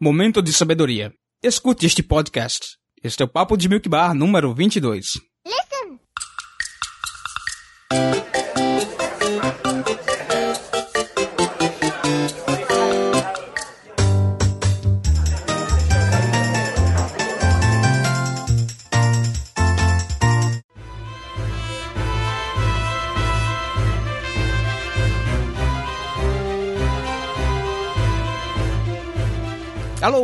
Momento de sabedoria. Escute este podcast. Este é o Papo de Milk Bar número 22.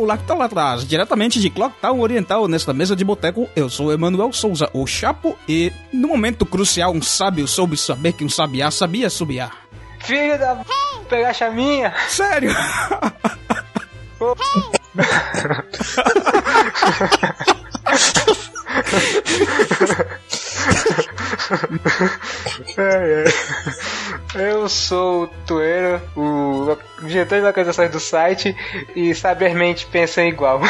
Que tá lá atrás, diretamente de Clocktown Oriental, nesta mesa de boteco, eu sou Emanuel Souza, o Chapo, e no momento crucial, um sábio soube saber que um sabiá sabia subiar. Filho da... Hey. pegar a chaminha? Sério? é, é. Eu sou o Tueiro, o diretor de localizações do site e sabermente pensam igual.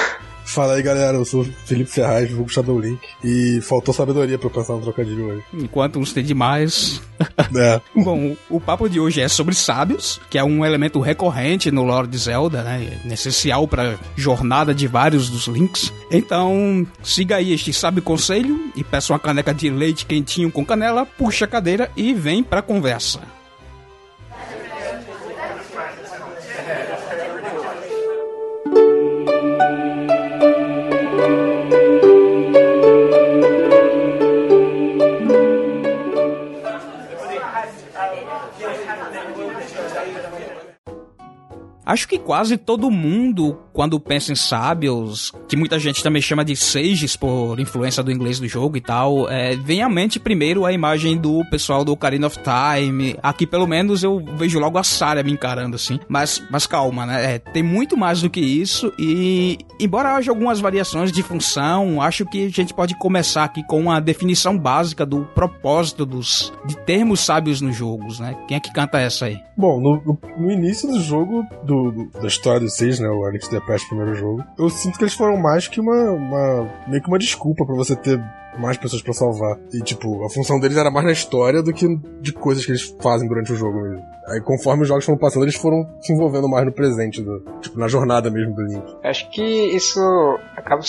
Fala aí galera, eu sou o Felipe Ferraz, vulgo Shadow Link, e faltou sabedoria pra eu pensar no trocadilho hoje. Enquanto uns tem demais. É. Bom, o papo de hoje é sobre sábios, que é um elemento recorrente no lore de Zelda, né? Essencial pra jornada de vários dos Links. Então, siga aí este sábio conselho e peça uma caneca de leite quentinho com canela, puxa a cadeira e vem pra conversa. Acho que quase todo mundo, quando pensa em sábios, que muita gente também chama de sages por influência do inglês do jogo e tal, é, vem à mente primeiro a imagem do pessoal do Ocarina of Time. Aqui, pelo menos, eu vejo logo a Sarah me encarando assim. Mas, mas calma, né? É, tem muito mais do que isso e, embora haja algumas variações de função, acho que a gente pode começar aqui com uma definição básica do propósito dos de termos sábios nos jogos, né? Quem é que canta essa aí? Bom, no, no início do jogo, do do, da história do Seis, né? O Alex the Past, primeiro jogo. Eu sinto que eles foram mais que uma, uma meio que uma desculpa para você ter mais pessoas para salvar. E, tipo, a função deles era mais na história do que de coisas que eles fazem durante o jogo mesmo. Aí, conforme os jogos foram passando, eles foram se envolvendo mais no presente, do, tipo, na jornada mesmo do Link. Acho que isso acaba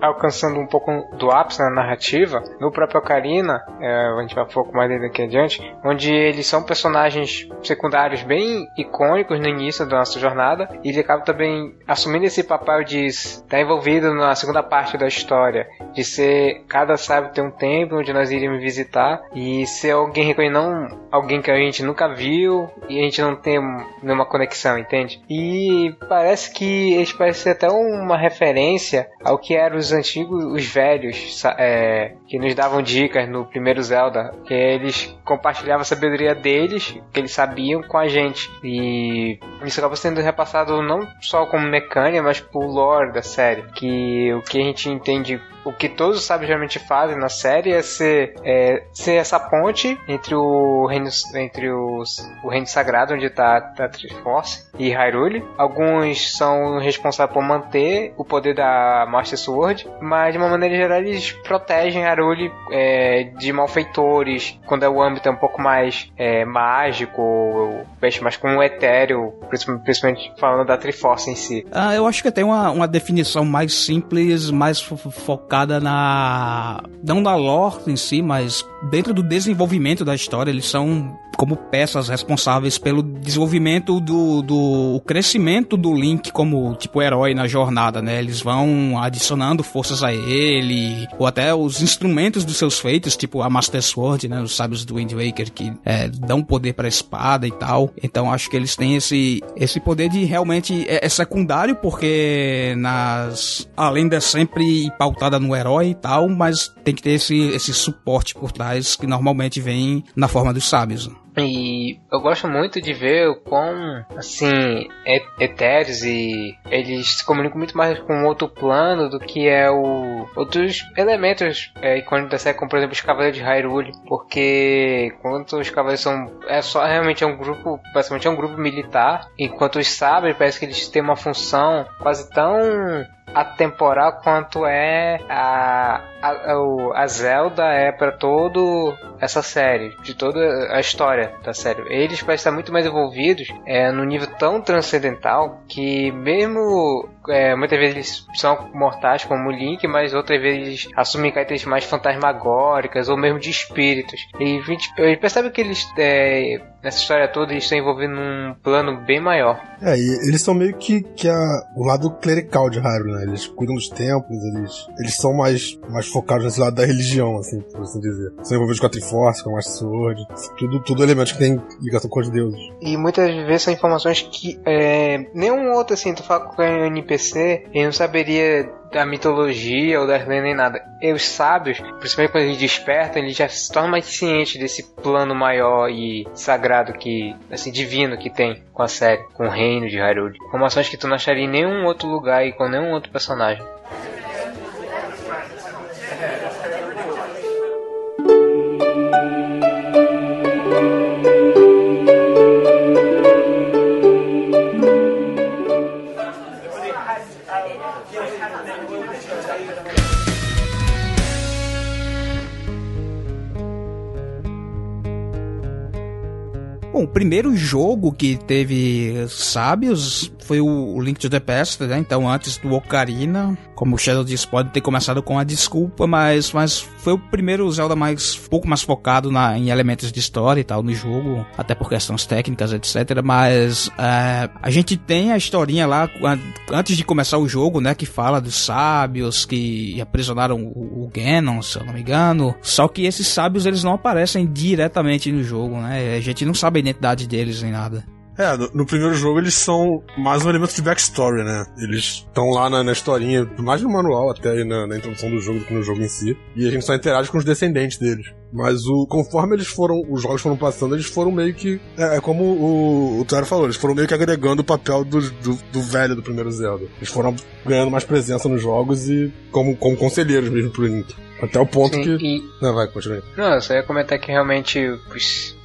alcançando um pouco do ápice na narrativa no próprio Ocarina, é, a gente vai um pouco mais dele aqui adiante, onde eles são personagens secundários bem icônicos no início da nossa jornada, e ele acaba também assumindo esse papel de estar envolvido na segunda parte da história, de ser cada sabe ter um templo onde nós iríamos visitar e ser alguém reconhecido, não alguém que a gente nunca viu e a gente não tem nenhuma conexão, entende? E parece que eles parecem até uma referência ao que eram os antigos, os velhos, é, que nos davam dicas no primeiro Zelda, que eles compartilhavam a sabedoria deles, que eles sabiam com a gente. E isso acaba sendo repassado não só como mecânica, mas por lore da série, que o que a gente entende o que todos os sábios geralmente fazem na série é ser, é, ser essa ponte entre o reino, entre os, o reino sagrado, onde está a Triforce, e Hyrule. Alguns são responsáveis por manter o poder da Master Sword, mas de uma maneira geral eles protegem Hyrule é, de malfeitores, quando é o âmbito é um pouco mais é, mágico, mais como um etéreo, principalmente falando da Triforce em si. Ah, eu acho que tem uma, uma definição mais simples, mais focada na. não na lore em si, mas dentro do desenvolvimento da história. Eles são como peças responsáveis pelo desenvolvimento do, do crescimento do Link como tipo herói na jornada, né? Eles vão adicionando forças a ele, ou até os instrumentos dos seus feitos, tipo a Master Sword, né? Os sábios do Wind Waker que é, dão poder para espada e tal. Então acho que eles têm esse, esse poder de realmente é, é secundário porque nas além de sempre pautada no herói e tal, mas tem que ter esse, esse suporte por trás que normalmente vem na forma dos sábios. E eu gosto muito de ver o quão, assim, etéreos e eles se comunicam muito mais com outro plano do que é o outros elementos é, icônicos da série, como por exemplo os Cavaleiros de Hyrule, porque enquanto os Cavaleiros são é só realmente é um grupo, basicamente é um grupo militar, enquanto os Sabres parece que eles têm uma função quase tão atemporal quanto é a, a, a Zelda é para todo essa série, de toda a história da série. Eles parecem estar muito mais envolvidos é, no nível tão transcendental que mesmo é, muitas vezes eles são mortais, como o Link, mas outras vezes assumem características mais fantasmagóricas ou mesmo de espíritos. E a gente, a gente percebe que eles, é, nessa história toda, eles estão envolvidos num plano bem maior. É, e eles são meio que, que a, o lado clerical de Hyrule, né? Eles cuidam dos templos, eles, eles são mais, mais focados nesse lado da religião, assim, por assim dizer. São envolvidos com a Triforce, com a Master Sword, tudo, tudo elementos que tem ligação com os deuses. E muitas vezes são informações que é, nenhum outro, assim, tu fala com um NPC, ele não saberia da mitologia ou das lendas nem nada. E os sábios, principalmente quando eles despertam, eles já se tornam mais cientes desse plano maior e sagrado que, assim, divino que tem com a série, com o reino de Hyrule. Informações que tu não acharia em nenhum outro lugar e com nenhum outro personagem. Bom, o primeiro jogo que teve sábios foi o Link to the Past, né? Então, antes do Ocarina, como o Shadow disse, pode ter começado com a desculpa, mas, mas foi o primeiro Zelda mais, pouco mais focado na, em elementos de história e tal no jogo, até por questões técnicas, etc. Mas é, a gente tem a historinha lá, antes de começar o jogo, né? Que fala dos sábios que aprisionaram o, o Ganon, se eu não me engano. Só que esses sábios, eles não aparecem diretamente no jogo, né? A gente não sabe a identidade deles nem nada. É, no, no, primeiro jogo eles são mais um elemento de backstory, né? Eles estão lá na, na, historinha, mais no manual até na, na, introdução do jogo do que no jogo em si. E a gente só interage com os descendentes deles. Mas o, conforme eles foram, os jogos foram passando, eles foram meio que. É, é como o, o Tuero falou, eles foram meio que agregando o papel do, do, do, velho do primeiro Zelda. Eles foram ganhando mais presença nos jogos e como, como conselheiros mesmo pro Link. Até o ponto Sim, que. E... Não, vai, continue. Não, eu só ia comentar que realmente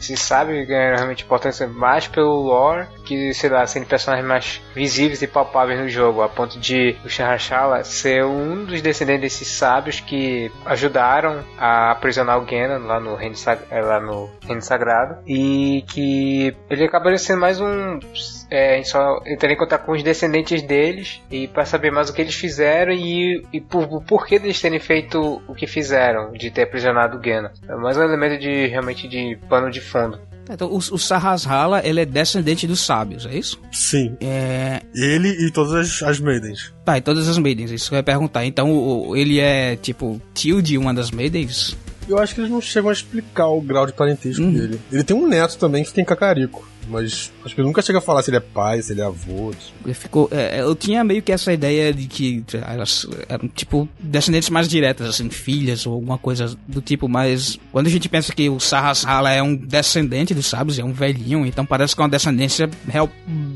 se sabe ganhar realmente importância mais pelo lore que, sei lá, serem personagens mais visíveis e palpáveis no jogo, a ponto de o Shahashala ser um dos descendentes desses sábios que ajudaram a aprisionar o Ganon lá no Reino, eh, lá no Reino Sagrado e que ele acabaria sendo mais um é, só entrar em contato com os descendentes deles e para saber mais o que eles fizeram e, e por, o porquê deles terem feito o que fizeram, de ter aprisionado o Ganon. É mais um elemento de realmente de pano de fundo. Então, o, o Sarrashala, ele é descendente dos sábios, é isso? Sim. É... Ele e todas as, as maidens. Tá, e todas as maidens, isso que eu ia perguntar. Então, o, ele é, tipo, tio de uma das maidens? Eu acho que eles não chegam a explicar o grau de parentesco uhum. dele. Ele tem um neto também que tem cacarico. Mas acho que nunca chega a falar se ele é pai, se ele é avô. Ele ficou, é, eu tinha meio que essa ideia de que elas eram tipo descendentes mais diretas, assim, filhas ou alguma coisa do tipo, mas quando a gente pensa que o Sahasrara é um descendente dos sábios, é um velhinho, então parece que é uma descendência real,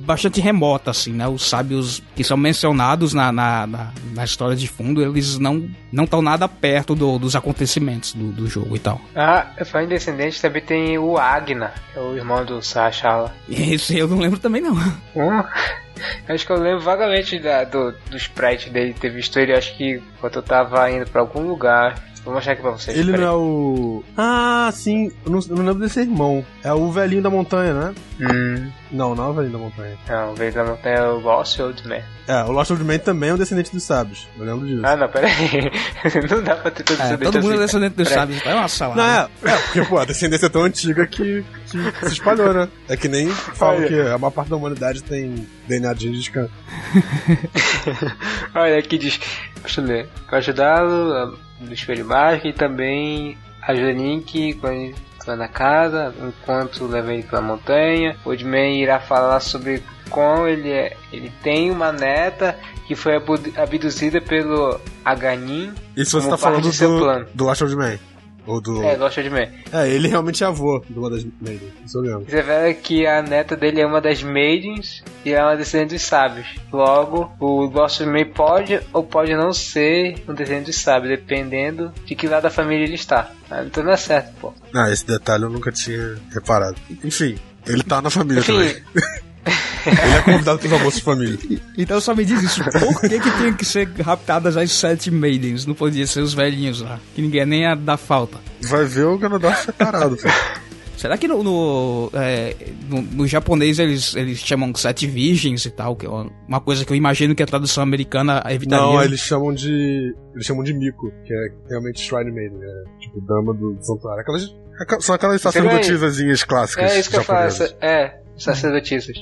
bastante remota, assim, né? Os sábios que são mencionados na, na, na, na história de fundo, eles não não estão nada perto do, dos acontecimentos do, do jogo e tal. Ah, falando em descendente, também tem o Agna, que é o irmão do fala. Esse eu não lembro também não. Hum? Acho que eu lembro vagamente da, do, do sprite dele ter visto ele, acho que quando eu tava indo pra algum lugar. Vou mostrar aqui pra vocês. Ele não é o. Ah, sim, eu não, eu não lembro desse irmão. É o velhinho da montanha, né? Hum. Não, não é o velhinho da montanha. Não, o velhinho da montanha é o Lost Old Man. É, o Lost Old Man também é um descendente dos sábios. Eu lembro disso. Ah, não, pera aí. não dá pra ter todo é, Todo mundo assim. é descendente dos sábios. É uma salada. Não, é, é, porque, pô, a descendência é tão antiga que, que se espalhou, né? É que nem falam que a maior parte da humanidade tem DNA de. Olha, aqui diz... Deixa eu ler. Pra ajudá-lo no espelho mágico e também ajuda Link quando está na casa, enquanto leva ele pela montanha. O Odman irá falar sobre como ele é. Ele tem uma neta que foi abduzida pelo Aganin. Isso você tá falando do, do Last Man. Ou do... É, Lost of Man. É, ele realmente é avô de uma das maidens, isso eu lembro. Você vê que a neta dele é uma das maidens e é uma descendente dos sábios. Logo, o Lost of Man pode ou pode não ser um descendente dos sábios, dependendo de que lado da família ele está. Ah, então não é certo, pô. Ah, esse detalhe eu nunca tinha reparado. Enfim, ele tá na família Enfim, também. Ele é convidado pelos almoços de família. Então só me diz isso. Por que, que tinha que ser raptadas as sete maidens? Não podia ser os velhinhos lá. Que ninguém nem ia dar falta. Vai ver o Ganondorf separado, Será que no, no, é, no, no, japonês eles, eles chamam sete virgens e tal? Que é uma coisa que eu imagino que a tradução americana evitaria. Não, eles chamam de. Eles chamam de Miko, que é realmente Shrine Maiden, né? Tipo, dama do santuário. Aquelas, são aquelas sacerdotisazinhas clássicas. É isso que japonesas. eu falo, é, sacerdotisas.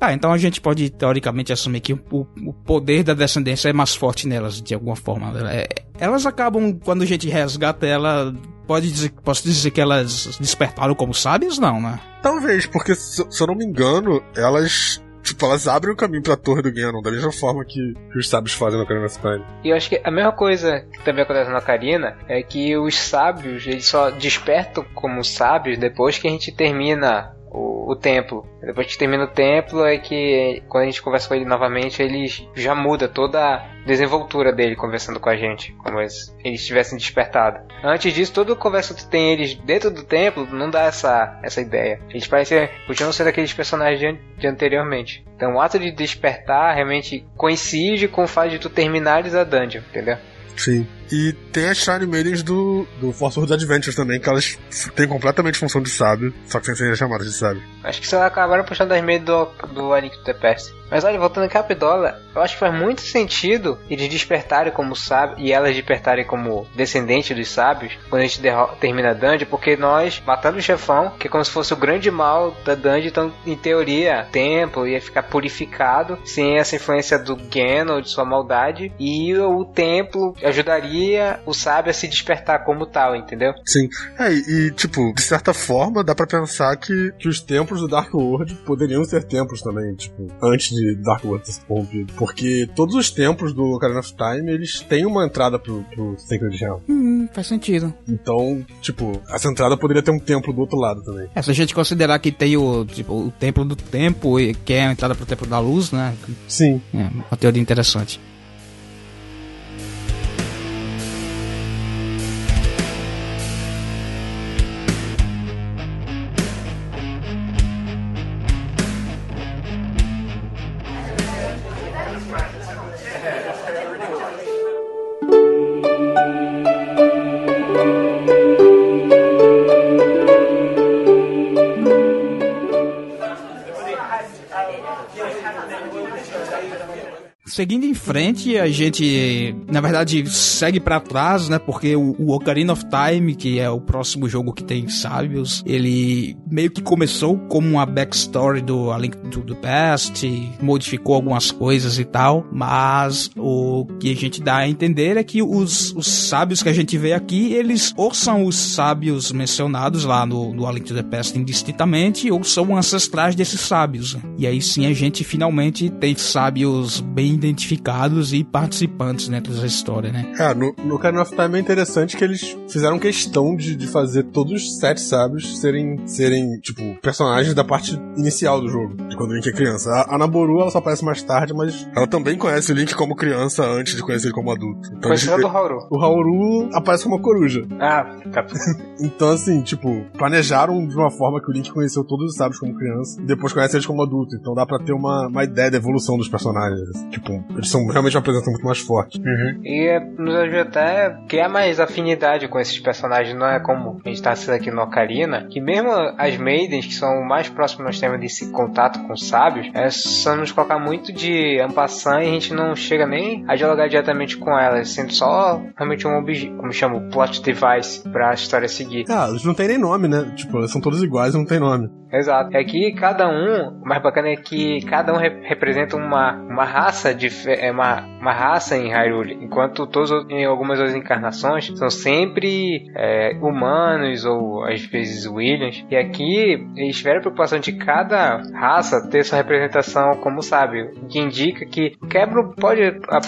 Ah, então a gente pode teoricamente assumir que o, o poder da descendência é mais forte nelas, de alguma forma. É, elas acabam, quando a gente resgata ela, pode dizer, posso dizer que elas despertaram como sábias? Não, né? Talvez, porque se, se eu não me engano, elas tipo, elas abrem o caminho pra torre do Ganon, da mesma forma que, que os sábios fazem no Ocarina of Time. E eu acho que a mesma coisa que também acontece na Ocarina é que os sábios, eles só despertam como sábios depois que a gente termina o, o, templo. Depois que termina o templo é que quando a gente conversa com ele novamente, ele já muda toda a desenvoltura dele conversando com a gente, como se eles tivessem despertado. Antes disso, toda conversa que tem eles dentro do templo não dá essa, essa ideia. Eles parecem, continuam sendo aqueles personagens de, de anteriormente. Então o ato de despertar realmente coincide com o fato de tu terminares a dungeon, entendeu? Sim. E tem as Shine Maidens do, do Force World Adventures também, que elas têm completamente função de sábio, só que sem ser chamadas de sábio. Acho que só acabaram puxando as meias do, do A Link the Past. Mas olha, voltando a Capidola, eu acho que faz muito sentido eles despertarem como sábios e elas despertarem como descendentes dos sábios quando a gente termina a dungeon, porque nós matando o chefão, que é como se fosse o grande mal da dungeon, então em teoria, o templo ia ficar purificado sem essa influência do Ganon, de sua maldade, e o templo ajudaria o sábio a se despertar como tal, entendeu? Sim. É, e, tipo, de certa forma, dá para pensar que, que os templos do Dark World poderiam ser templos também, tipo, antes de Dark World ter se corrompido. Porque todos os templos do Ocarina of Time, eles têm uma entrada pro, pro Sacred Realm. Hum, faz sentido. Então, tipo, essa entrada poderia ter um templo do outro lado também. É, se a gente considerar que tem o, tipo, o Templo do Tempo, que é a entrada pro Templo da Luz, né? Sim. É, uma teoria interessante. Seguindo em frente, a gente, na verdade, segue para trás, né? Porque o, o, Ocarina of Time, que é o próximo jogo que tem sábios, ele meio que começou como uma backstory do A Link to the Past, modificou algumas coisas e tal, mas o que a gente dá a entender é que os, os sábios que a gente vê aqui, eles ou são os sábios mencionados lá no, no A Link to the Past indistintamente, ou são ancestrais desses sábios. E aí sim a gente finalmente tem sábios bem identificados e participantes dentro dessa história, né? É, no, no Ocarina of Time é interessante que eles fizeram questão de, de fazer todos os sete sábios serem, serem, tipo, personagens da parte inicial do jogo, de quando o Link é criança. A, a Naboru, ela só aparece mais tarde, mas ela também conhece o Link como criança antes de conhecer ele como adulto. Então, Conhecendo do Hauru. O Hauru aparece como coruja. Ah, tá. então, assim, tipo, planejaram de uma forma que o Link conheceu todos os sábios como criança e depois conhece eles como adulto. Então dá pra ter uma, uma ideia da evolução dos personagens. Tipo, eles são realmente uma presença muito mais forte. Uhum. E nos ajuda até a criar mais afinidade com esses personagens, não é como a gente tá sendo aqui no Ocarina, que mesmo as Maidens, que são o mais próximo nós temos desse contato com os sábios, é só nos colocar muito de ampassã e a gente não chega nem a dialogar diretamente com elas, sendo só realmente um objeto, como chama, plot device pra história seguir. Ah, eles não tem nem nome, né? Tipo, eles são todos iguais e não tem nome. Exato. É que cada um, o mais bacana é que cada um rep representa uma, uma raça de é uma, uma raça em Hyrule, enquanto todos em algumas outras encarnações são sempre é, humanos ou às vezes Williams. E aqui eles tiveram a preocupação de cada raça ter sua representação como sábio, que indica que quebra pode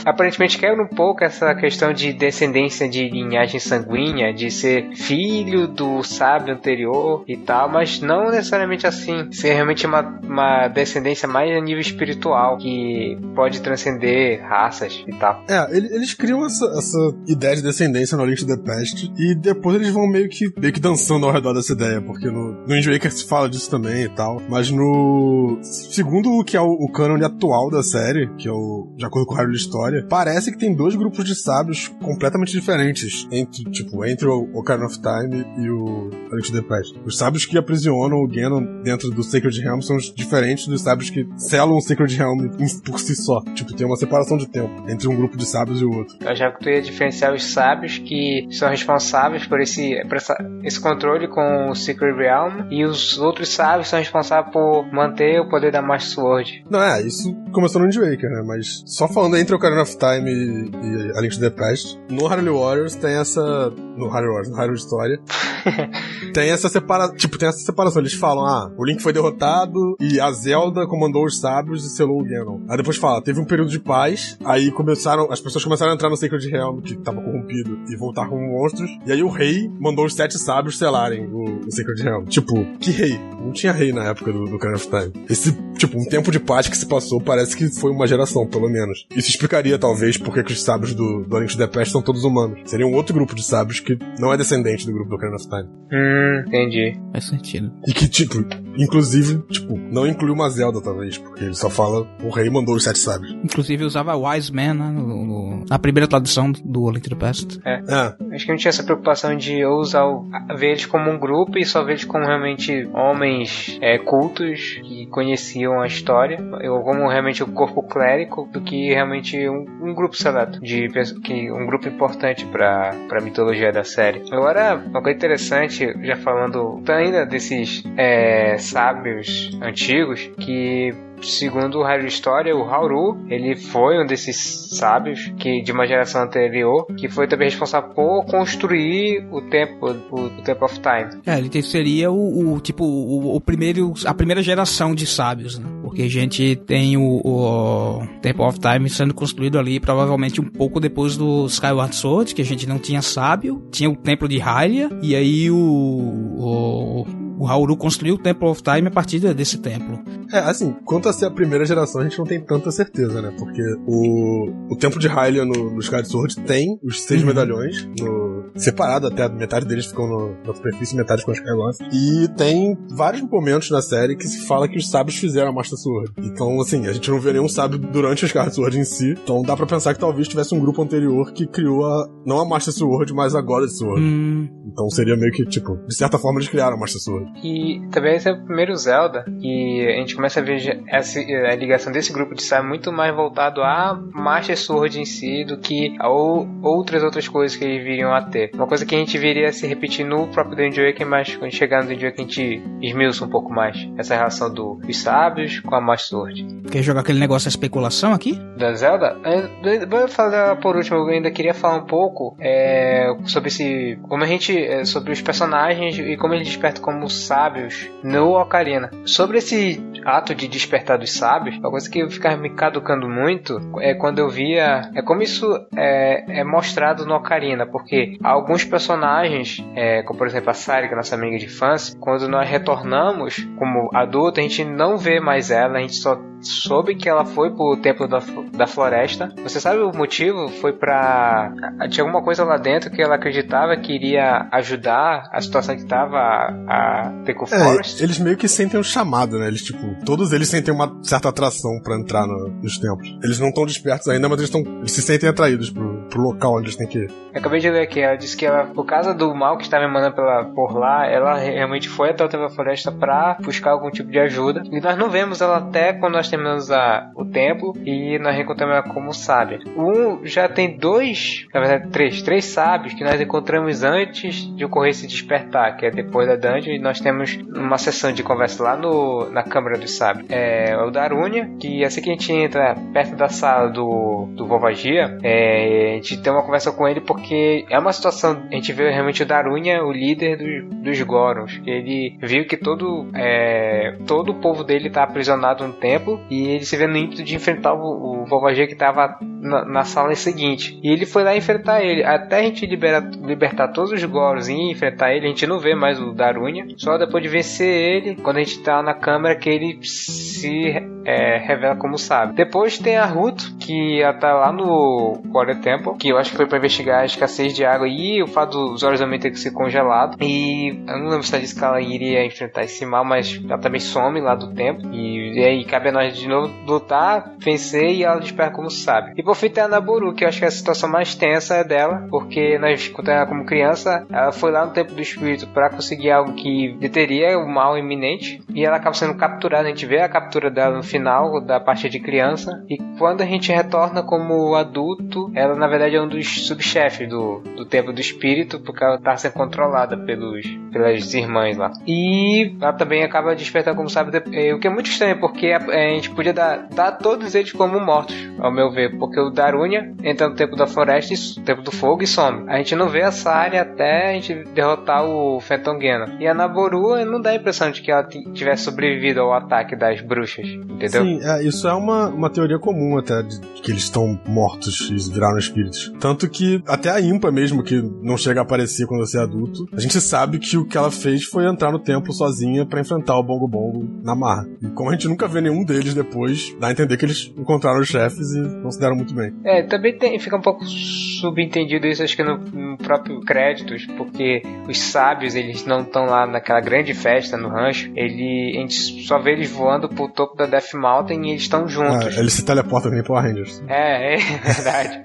aparentemente quebra um pouco essa questão de descendência de linhagem sanguínea, de ser filho do sábio anterior e tal, mas não necessariamente assim, ser realmente uma, uma descendência mais a nível espiritual que pode transcender descender raças e tal. É, eles criam essa, essa ideia de descendência no Link the Past e depois eles vão meio que, meio que dançando ao redor dessa ideia, porque no, no se fala disso também e tal, mas no... segundo o que é o, o cânone atual da série, que é o... de acordo com o raio de história, parece que tem dois grupos de sábios completamente diferentes entre, tipo, entre o Ocarina of Time e o to the Past. Os sábios que aprisionam o Ganon dentro do Sacred Realm são diferentes dos sábios que selam o Sacred Realm por si só. Tipo, tem uma separação de tempo entre um grupo de sábios e o outro. Eu já que tu ia diferenciar os sábios que são responsáveis por esse, por essa, esse controle com o Secret Realm e os outros sábios são responsáveis por manter o poder da Master Sword. Não, é, isso começou no Wind Waker, né? Mas só falando entre o Ocarina of Time e, e A Link to the Past, no Hyrule Warriors tem essa... No Hyrule Warriors, no Hyrule História, tem essa separação, tipo, tem essa separação. Eles falam, ah, o Link foi derrotado e a Zelda comandou os sábios e selou o Ganon. Aí depois fala, teve um período de paz, aí começaram, as pessoas começaram a entrar no Sacred Realm, que tava corrompido, e voltar como monstros, e aí o rei mandou os sete sábios selarem o, o Sacred Realm. Tipo, que rei? Não tinha rei na época do, do of Time. Esse, tipo, um tempo de paz que se passou parece que foi uma geração, pelo menos. Isso explicaria, talvez, porque que os sábios do, do Link to the Past são todos humanos. Seria um outro grupo de sábios que não é descendente do grupo do Ocarina of Time. Hum, entendi. Faz sentido. E que, tipo, inclusive, tipo, não inclui uma Zelda, talvez, porque ele só fala o rei mandou os sete sábios. Inclusive usava Wise Man, né? No, no, na primeira tradução do Link to the Past. É. é. Acho que não tinha essa preocupação de ou usar o, ver eles como um grupo e só ver eles como realmente homens é, cultos que conheciam a história, ou como realmente o corpo clérico, do que realmente um, um grupo seleto, de que um grupo importante para a mitologia da série. Agora, uma coisa interessante, já falando ainda desses é, sábios antigos, que segundo o Rádio História, o Hauru, ele foi um desses sábios que de uma geração anterior, que foi também responsável por construir o tempo, o, o Temple of Time. É, ele seria o, o tipo o, o, primeiro, a primeira geração de sábios, né? Porque a gente tem o, o Temple of Time sendo construído ali provavelmente um pouco depois do Skyward Sword, que a gente não tinha sábio, tinha o Templo de Hylia e aí o, o Hauru construiu o Temple of Time a partir desse templo. É, assim, quanto a ser a primeira geração, a gente não tem tanta certeza, né? Porque o, o Templo de Hylia no, no Skyward Sword tem os seis uhum. medalhões, no, separado até, metade deles ficam no, na superfície e metade com os Skyward. E tem vários momentos na série que se fala que os sábios fizeram a Master Sword. Então, assim, a gente não vê nenhum sábio durante o Skyward Sword em si. Então dá pra pensar que talvez tivesse um grupo anterior que criou a, não a Master Sword, mas a God Sword. Hum. Então seria meio que, tipo, de certa forma eles criaram a Master Sword. E também esse é o primeiro Zelda e a gente começa a ver essa, a ligação desse grupo de Sai muito mais voltado a Master Sword em si do que a outras outras coisas que eles viriam a Uma coisa que a gente viria se repetir no próprio Dungeon Waker, mas quando chegar no Dungeon Waker a gente esmiuça um pouco mais essa relação do, dos sábios com a Master Sword. Quer jogar aquele negócio da especulação aqui? Da Zelda? Vou falar por último, eu ainda queria falar um pouco é, sobre esse. como a gente. É, sobre os personagens e como eles despertam como sábios no Ocarina. Sobre esse ato de despertar dos sábios, uma coisa que ficava me caducando muito é quando eu via. É como isso é, é mostrado no Ocarina, porque alguns personagens, é, como por exemplo a Sari, que é nossa amiga de infância, quando nós retornamos como adulto, a gente não vê mais ela, a gente só soube que ela foi pro templo da, da floresta. Você sabe o motivo? Foi pra. Tinha alguma coisa lá dentro que ela acreditava que iria ajudar a situação que tava a, a Teco é, Forest. Eles meio que sentem um chamado, né? Eles, tipo, todos eles sentem uma certa atração para entrar no, nos templos. Eles não estão despertos ainda, mas eles, tão, eles se sentem atraídos pro, pro local onde eles têm que ir. Eu acabei de ler aqui, ela disse que ela, por causa do mal que estava emanando pela, por lá, ela realmente foi até o templo da floresta pra buscar algum tipo de ajuda. E nós não vemos ela até quando nós terminamos a, o templo e nós encontramos ela como sábia. Um já tem dois, na verdade três, três sábios que nós encontramos antes de ocorrer esse despertar, que é depois da dungeon, e nós temos uma sessão de conversa lá no, na Câmara dos Sábios. É o Darunia, que assim que a gente entra perto da sala do, do Vovagia, é, a gente tem uma conversa com ele porque é uma situação, a gente vê realmente o Darunia, o líder do, dos Gorons, ele viu que todo, é, todo o povo dele está aprisionado no templo e ele se vê no ímpeto de enfrentar o, o Vovagia que estava na, na, sala seguinte. E ele foi lá enfrentar ele. Até a gente libera, libertar todos os Goros e enfrentar ele, a gente não vê mais o Darunia. Só depois de vencer ele, quando a gente tá na câmera, que ele se é, revela como sábio. Depois tem a Ruth, que ela tá lá no Quarter Temple, que eu acho que foi pra investigar a escassez de água e o fato dos olhos da ter que ser congelado. E eu não lembro se ela disse que ela iria enfrentar esse mal, mas ela também some lá do tempo. E, e aí cabe a nós de novo lutar, vencer e ela desperta como sabe. E por fim tem a Naboru, que eu acho que é a situação mais tensa é dela, porque nós, quando ela como criança, ela foi lá no tempo do espírito para conseguir algo que deteria o mal iminente. E ela acaba sendo capturada, a gente vê a captura dela no final da parte de criança. E quando a gente retorna como adulto, ela na verdade é um dos subchefes do, do templo do espírito, porque ela tá sendo controlada pelos, pelas irmãs lá. E ela também acaba despertando, como sabe, é, o que é muito estranho, porque a, a gente podia dar, dar todos eles como mortos, ao meu ver, porque o Darunia entra no tempo da floresta, e, tempo do fogo e some. A gente não vê essa área até a gente derrotar o Phantom Gena. E a Naboru não dá a impressão de que ela tivesse sobrevivido ao ataque das bruxas, entendeu? Sim, é, isso é uma, uma teoria comum até, de que eles estão mortos e viraram espíritos. Tanto que até a Impa mesmo, que não chega a aparecer quando você é adulto, a gente sabe que o que ela fez foi entrar no templo sozinha para enfrentar o Bongo Bongo na marra. E como a gente nunca vê nenhum deles depois, dá a entender que eles encontraram os chefes e não se deram muito bem. É, também tem, fica um pouco subentendido isso, acho que no, no próprio créditos, porque os sábios, eles não estão lá naquela grande festa no rancho, ele, a gente só vê eles voando pro topo da Death Mountain e eles estão juntos. Ah, eles se teleportam nem Power Rangers. É, é verdade.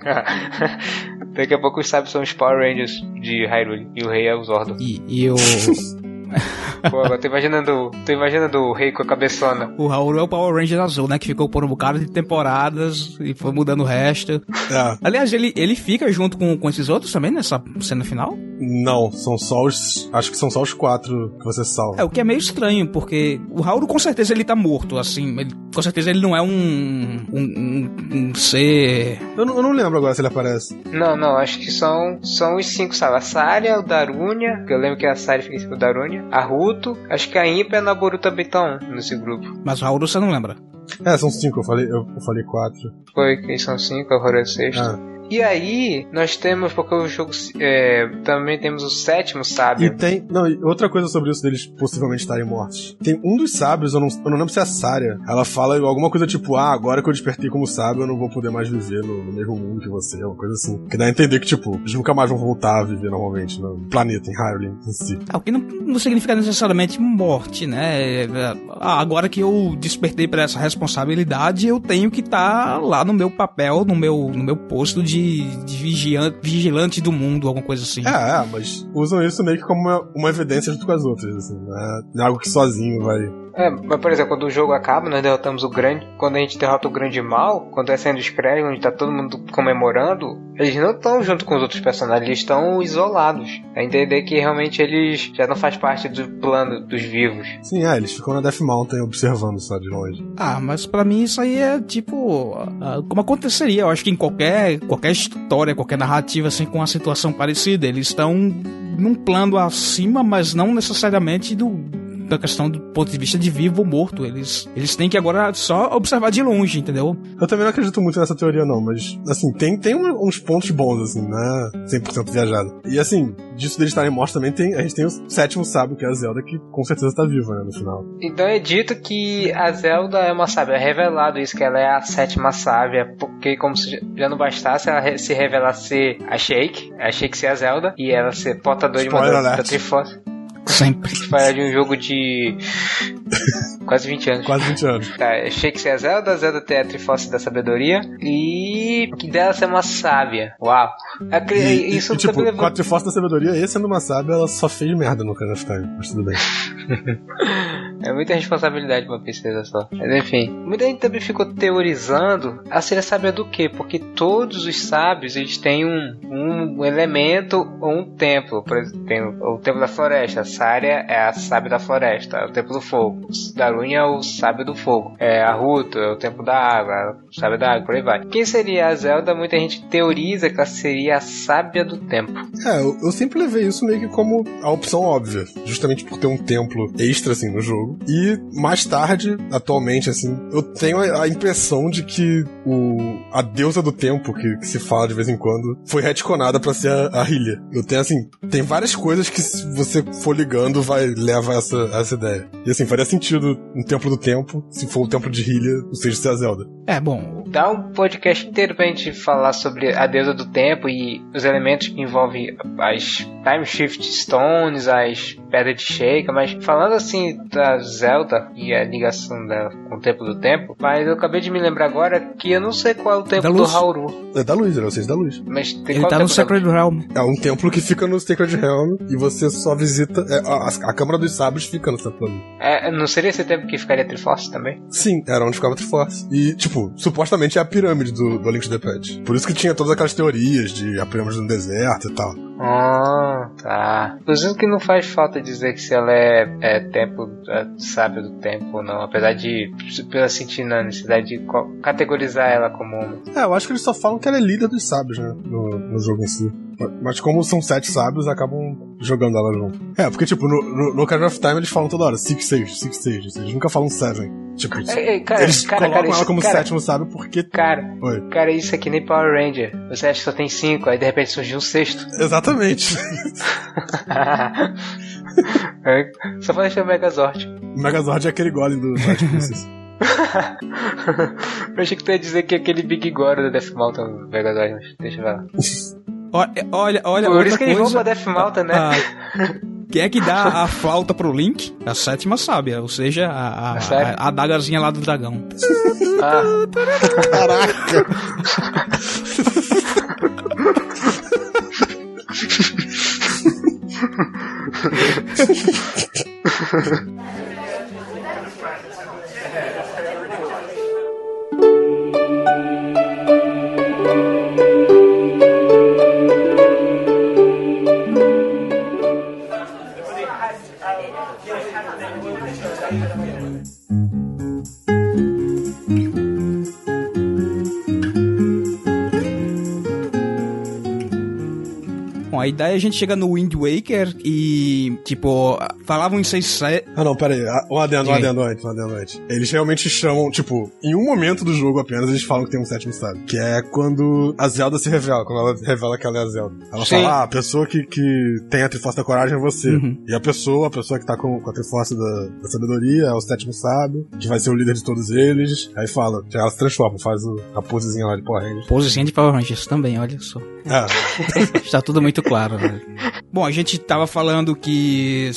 Daqui a pouco os sábios são os Power Rangers de Hyrule e o rei é o Zordon. E, e o... Pô, agora tô imaginando, tô imaginando o rei com a cabeçona. O Raul é o Power Ranger azul, né? Que ficou por um bocado de temporadas e foi mudando o resto. É. Aliás, ele, ele fica junto com, com esses outros também nessa cena final? Não, são só os. Acho que são só os quatro que você salva. É, o que é meio estranho, porque o Raul com certeza ele tá morto, assim. Ele, com certeza ele não é um. um, um, um ser. Eu não, eu não, lembro agora se ele aparece. Não, não, acho que são, são os cinco, sabe? A Saria, o Darunia, que eu lembro que a Saria fica em cima do Darunia, a Ruto, acho que a Impa e a Naboru também estão nesse grupo. Mas o Raul você não lembra? É, são cinco, eu falei, eu, eu falei quatro. Foi, que são cinco, a Horror é sexto. Ah. E aí, nós temos, porque o jogo é, também temos o sétimo sábio. E tem. Não, outra coisa sobre isso deles possivelmente estarem mortos. Tem um dos sábios, eu não, eu não lembro se é a Sária. Ela fala alguma coisa tipo: Ah, agora que eu despertei como sábio, eu não vou poder mais viver no, no mesmo mundo que você, uma coisa assim. Que dá a entender que, tipo, eles nunca mais vão voltar a viver normalmente no planeta, em Hyrule em si. É, o que não, não significa necessariamente morte, né? Ah, agora que eu despertei para essa responsabilidade, eu tenho que estar tá lá no meu papel, no meu, no meu posto de de, vigilante, vigilante do mundo, alguma coisa assim. É, é, mas usam isso meio que como uma, uma evidência junto com as outras, assim, né? É algo que sozinho vai é, mas por exemplo, quando o jogo acaba, nós derrotamos o grande. Quando a gente derrota o grande mal, quando é sendo os créditos, onde tá todo mundo comemorando, eles não estão junto com os outros personagens, eles estão isolados. É entender que realmente eles já não faz parte do plano dos vivos. Sim, é, eles ficam na Death Mountain observando só de longe. Ah, mas para mim isso aí é tipo. Uh, como aconteceria, eu acho que em qualquer, qualquer história, qualquer narrativa assim com uma situação parecida, eles estão num plano acima, mas não necessariamente do da questão do ponto de vista de vivo ou morto. Eles, eles têm que agora só observar de longe, entendeu? Eu também não acredito muito nessa teoria, não, mas, assim, tem, tem uns pontos bons, assim, né? 100% viajado. E, assim, disso deles estarem mortos também, tem, a gente tem o sétimo sábio, que é a Zelda, que com certeza tá viva, né, no final. Então é dito que a Zelda é uma sábia. É revelado isso, que ela é a sétima sábia, porque como se já não bastasse ela se revelar ser a Shake, a Shake ser a Zelda, e ela ser portadora de uma da, da Triforce. Sempre. Fala de um jogo de quase 20 anos. Quase 20 anos. Tá, Shakespeare é a Zelda, Zelda tem a Triforce da Sabedoria e que dela ser uma sábia. Uau. E, Isso e, tipo, levou... com a Triforce da Sabedoria, esse sendo uma sábia, ela só fez merda no Ocarina of Time, mas tudo bem. é muita responsabilidade uma princesa só. Mas enfim, muita gente também ficou teorizando a ser sábia do quê? Porque todos os sábios, eles têm um, um elemento ou um templo. Por exemplo, tem o, o templo da floresta, Sária é a sábia da floresta, é o templo do fogo. Darun é o sábio do fogo. É, a Ruto é o templo da água, o sábio da água, por aí vai. Quem seria a Zelda? Muita gente teoriza que ela seria a sábia do tempo. É, eu, eu sempre levei isso meio que como a opção óbvia, justamente por ter um templo extra assim no jogo. E mais tarde, atualmente, assim, eu tenho a, impressão de que o, a deusa do tempo, que, que se fala de vez em quando, foi retconada para ser a, a Hylia. Eu tenho assim, tem várias coisas que se você for ligando, vai leva a essa, essa ideia. E assim, faria sentido um templo do tempo, se for o templo de Hylia, o seja ser a Zelda. É, bom, dá um podcast inteiro pra gente falar sobre a deusa do tempo e os elementos que envolvem as Time Shift Stones, as Pedras de Sheikah, mas falando assim da Zelda e a ligação dela com o Templo do Tempo, mas eu acabei de me lembrar agora que eu não sei qual é o templo do Hauru. É da luz, ele é o seis da luz. Mas tem Ele tá no Sacred Realm. É um templo que fica no Sacred Realm e você só visita. é, a, a Câmara dos Sábios fica no templo. É, não seria esse tempo que ficaria Triforce também? Sim, era onde ficava Triforce. E, tipo, supostamente é a pirâmide do, do Link to the Past. Por isso que tinha todas aquelas teorias de a pirâmide no deserto e tal. Ah, tá. Inclusive que não faz falta dizer que se ela é, é tempo, é sábio do tempo ou não, apesar de pela sentir a necessidade de categorizar ela como uma. É, eu acho que eles só falam que ela é líder dos sábios, né? No, no jogo em si. Mas como são sete sábios, acabam jogando ela junto. É, porque, tipo, no, no, no Ocarina of Time eles falam toda hora Six Sage, Six Sage. Eles nunca falam Seven. Tipo, Ei, ei, cara, eles cara, colocam cara, ela isso- como cara, sétimo sábio porque... Cara, Oi. cara, isso aqui nem Power Ranger. Você acha que só tem cinco, aí de repente surgiu um sexto. Exatamente. É, só pra deixar o Megazord. o Megazord é aquele golem do Twilight Princess. Eu achei que tu ia dizer que é aquele Big Gore da Death Mountain do Megazord, mas deixa eu ver lá. Olha, olha, olha Por isso que eles vão pra Death Mountain, né? Ah, quem é que dá a flauta pro Link? A sétima sábia, ou seja, a, a, a, a dagazinha lá do dragão. Ah, Caraca! Bom, a ideia é a gente chega no Wind Waker e, tipo, falavam em seis... se- Ah, não, pera aí. Ah, Um adendo, um aí. adendo antes, um adendo antes. Eles realmente chamam, tipo, em um momento do jogo apenas, eles falam que tem um sétimo sábio. Que é quando a Zelda se revela, quando ela revela que ela é a Zelda. Ela Sim. fala, ah, a pessoa que, que tem a Triforce da Coragem é você. Uhum. E a pessoa, a pessoa que tá com, com a Triforce da, da Sabedoria é o sétimo sábio, que vai ser o líder de todos eles. Aí fala, ela se transforma, faz o, a posezinha lá de Power Rangers. Posezinha de Power Rangers também, olha só. É, Está tudo muito claro, né? Bom, a gente tava falando que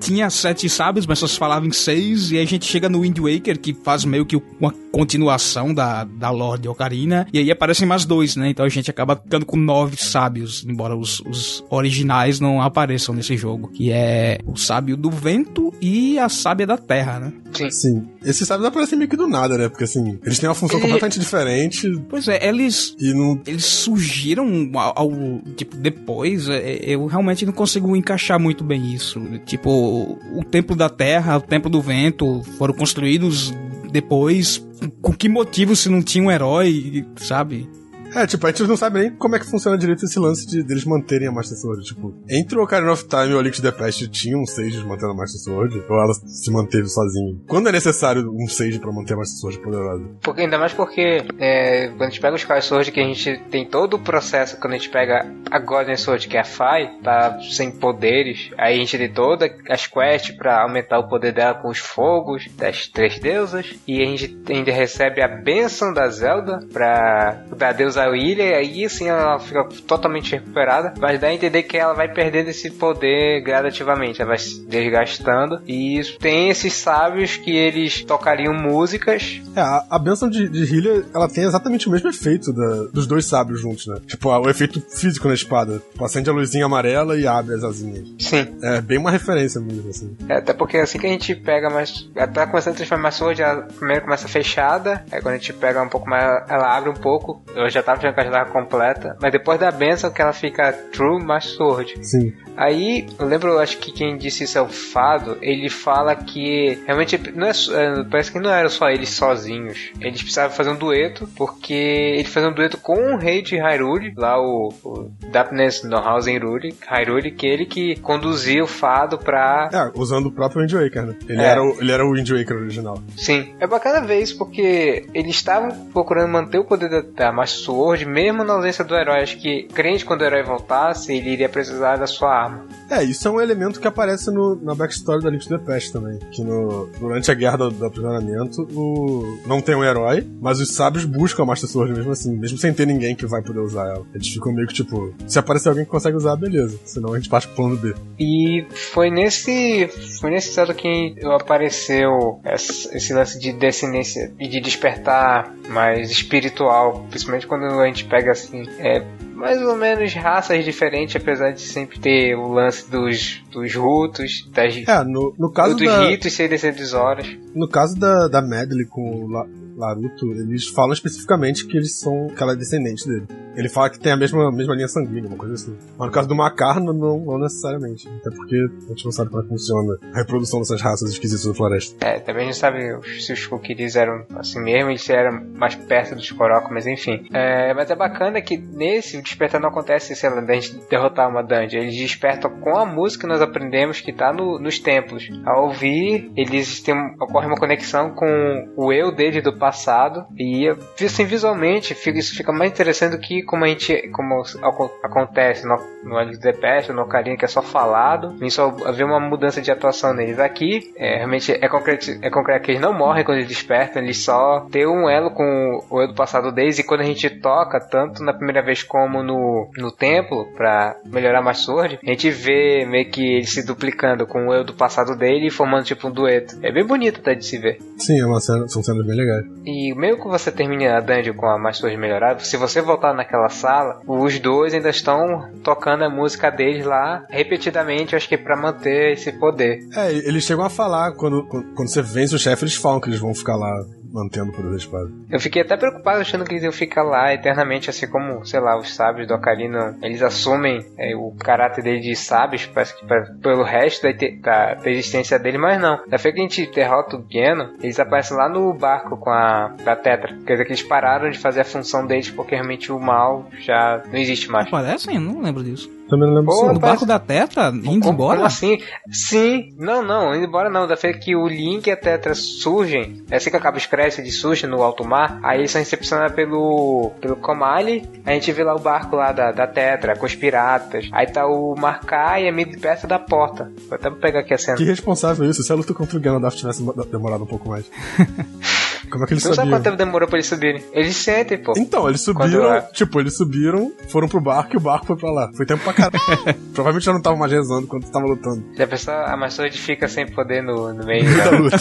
tinha sete sábios, mas só se falava em seis, e aí a gente chega no Wind Waker, que faz meio que uma continuação da, da lore de Ocarina, e aí aparecem mais dois, né? Então a gente acaba ficando com nove sábios, embora os, os originais não apareçam nesse jogo, que é o sábio do vento e a sábia da terra, né? sim. Esses sábios aparecem meio que do nada, né? Porque assim, eles têm uma função E- completamente diferente Pois é, eles e não eles surgiram ao, ao- tipo depois é, eu realmente não consigo encaixar muito bem isso. Tipo o templo da terra o templo do vento foram construídos depois com que motivo se não tinha um herói sabe É, tipo, a gente não sabe nem como é que funciona direito esse lance de deles manterem a Master Sword. Tipo, entre o Ocarina of Time e o Link to the Past um Sage mantendo a Master Sword, ou ela se manteve sozinha? Quando é necessário um Sage pra manter a Master Sword poderosa? Porque, ainda mais porque é, quando a gente pega os Skyward Sword, que a gente tem todo o processo, quando a gente pega a Golden Sword, que é a Fai, tá sem poderes, aí a gente tem todas as quests pra aumentar o poder dela com os fogos das três deusas, e a gente ainda recebe a benção da Zelda pra, da deusa Ilha, e aí assim ela fica totalmente recuperada, mas dá a entender que ela vai perdendo esse poder gradativamente, ela vai se desgastando, e tem esses sábios que eles tocariam músicas É, a, a benção de, de Hylia, ela tem exatamente o mesmo efeito da- dos dois sábios juntos, né? Tipo, o efeito físico na espada. Tipo, acende a luzinha amarela e abre as asinhas. Sim. É bem uma referência mesmo, assim. É, até porque assim que a gente pega mais. Tá começando a transformar a Sword, ela primeiro começa fechada, aí quando a gente pega um pouco mais, ela abre um pouco. Eu já tava que ela já tava completa, mas depois da benção que ela fica True Master Sword. Sim. Aí, eu lembro, acho que quem disse isso é o Fado, ele fala que realmente não é, é, parece que não eram só eles sozinhos. Eles precisavam fazer um dueto, porque ele fazia um dueto com o rei de Hyrule, lá o, o Darkness Nohausen Hyrule, Hyrule, que ele que conduzia o Fado pra É, usando o próprio Wind Waker, né? Ele, É. era, o, ele era o Wind Waker original. Sim, é bacana ver isso porque eles estavam procurando manter o poder da, da Master Sword, mesmo na ausência do herói. Acho que crente quando o herói voltasse, ele iria precisar da sua arma. É, isso é um elemento que aparece no, na backstory da Link to the Past também. Que no, durante a guerra do, do aprisionamento, o, não tem um herói, mas os sábios buscam a Master Sword mesmo assim, mesmo sem ter ninguém que vai poder usar ela. Eles ficam meio que tipo, se aparecer alguém que consegue usar, beleza. Senão a gente parte pro plano B. E foi nesse. Foi nesse estado que apareceu esse, esse lance de descendência e de despertar mais espiritual. Principalmente quando a gente pega assim. É, mais ou menos raças diferentes, apesar de sempre ter o lance dos, dos rutos, das, É, no, no caso dos da, ritos serem horas. no caso da, da Medley com o La- Laruto, eles falam especificamente que eles são que ela é descendente dele. Ele fala que tem a mesma, mesma linha sanguínea, uma coisa assim. Mas no caso do Macarno, não, não necessariamente. Até porque a gente não sabe como é funciona a reprodução dessas raças esquisitas da floresta. É, também a gente sabe se os Kukiris eram assim mesmo, eles eram mais perto dos Korok, mas enfim. É, mas é bacana que nesse despertar não acontece, lá, da gente derrotar uma dungeon. Eles despertam com a música que nós aprendemos que tá no- nos templos. Ao ouvir, eles têm, ocorre uma conexão com o eu dele do passado e assim, visualmente fica- isso fica mais interessante do que como a gente como aco- acontece no, no Anime The Past, no Ocarina, que é só falado, e só haver uma mudança de atuação neles. Aqui, é, realmente é concreto, é concreto que eles não morrem quando eles despertam, eles só têm um elo com o eu do passado deles, e quando a gente toca, tanto na primeira vez como no, no templo, pra melhorar mais Sword, a gente vê meio que ele se duplicando com o eu do passado dele e formando tipo um dueto. É bem bonito até de se ver. Sim, é uma cena, são cenas bem legais. E meio que você termina a dungeon com a mais Sword melhorada, se você voltar naquela sala, os dois ainda estão tocando a música deles lá repetidamente, acho que pra manter esse poder. É, eles chegam a falar, quando, quando, quando você vence o chefe, eles falam que eles vão ficar lá mantendo o poder da espada. Eu fiquei até preocupado achando que eles iam ficar lá eternamente, assim como, sei lá, os sábios do Ocarina, eles assumem é, o caráter dele de sábios, parece que pra- pelo resto da, da- da existência dele, mas não. Da feita que a gente derrota o Geno, eles aparecem lá no barco com a da Tetra. Quer dizer que eles pararam de fazer a função deles porque realmente o mal já não existe mais. Parecem? Eu não lembro disso. Também não lembro Pô, não. No barco da Tetra, indo Como, embora? como assim? Sim, não, não, indo embora não. Da feita que o Link e a Tetra surgem, é assim que acaba os créditos de surge no alto mar, aí eles são recepcionados pelo, pelo Komali, a gente vê lá o barco lá da, da Tetra, com os piratas, aí tá o Markai e é meio perto da porta. Vou até pegar aqui a cena. Que irresponsável isso, se a luta contra o Ganondorf tivesse demorado um pouco mais. Como é que eles Você não sabe quanto tempo demorou pra eles subirem. Eles sentem, pô. Então, eles Quando subiram, eu- tipo, eles subiram, foram pro barco e o barco foi pra lá. Foi tempo pra caralho. Provavelmente já não tava mais rezando quando tava lutando. Já pensou, a Maçoide fica sem poder no, no meio da... luta.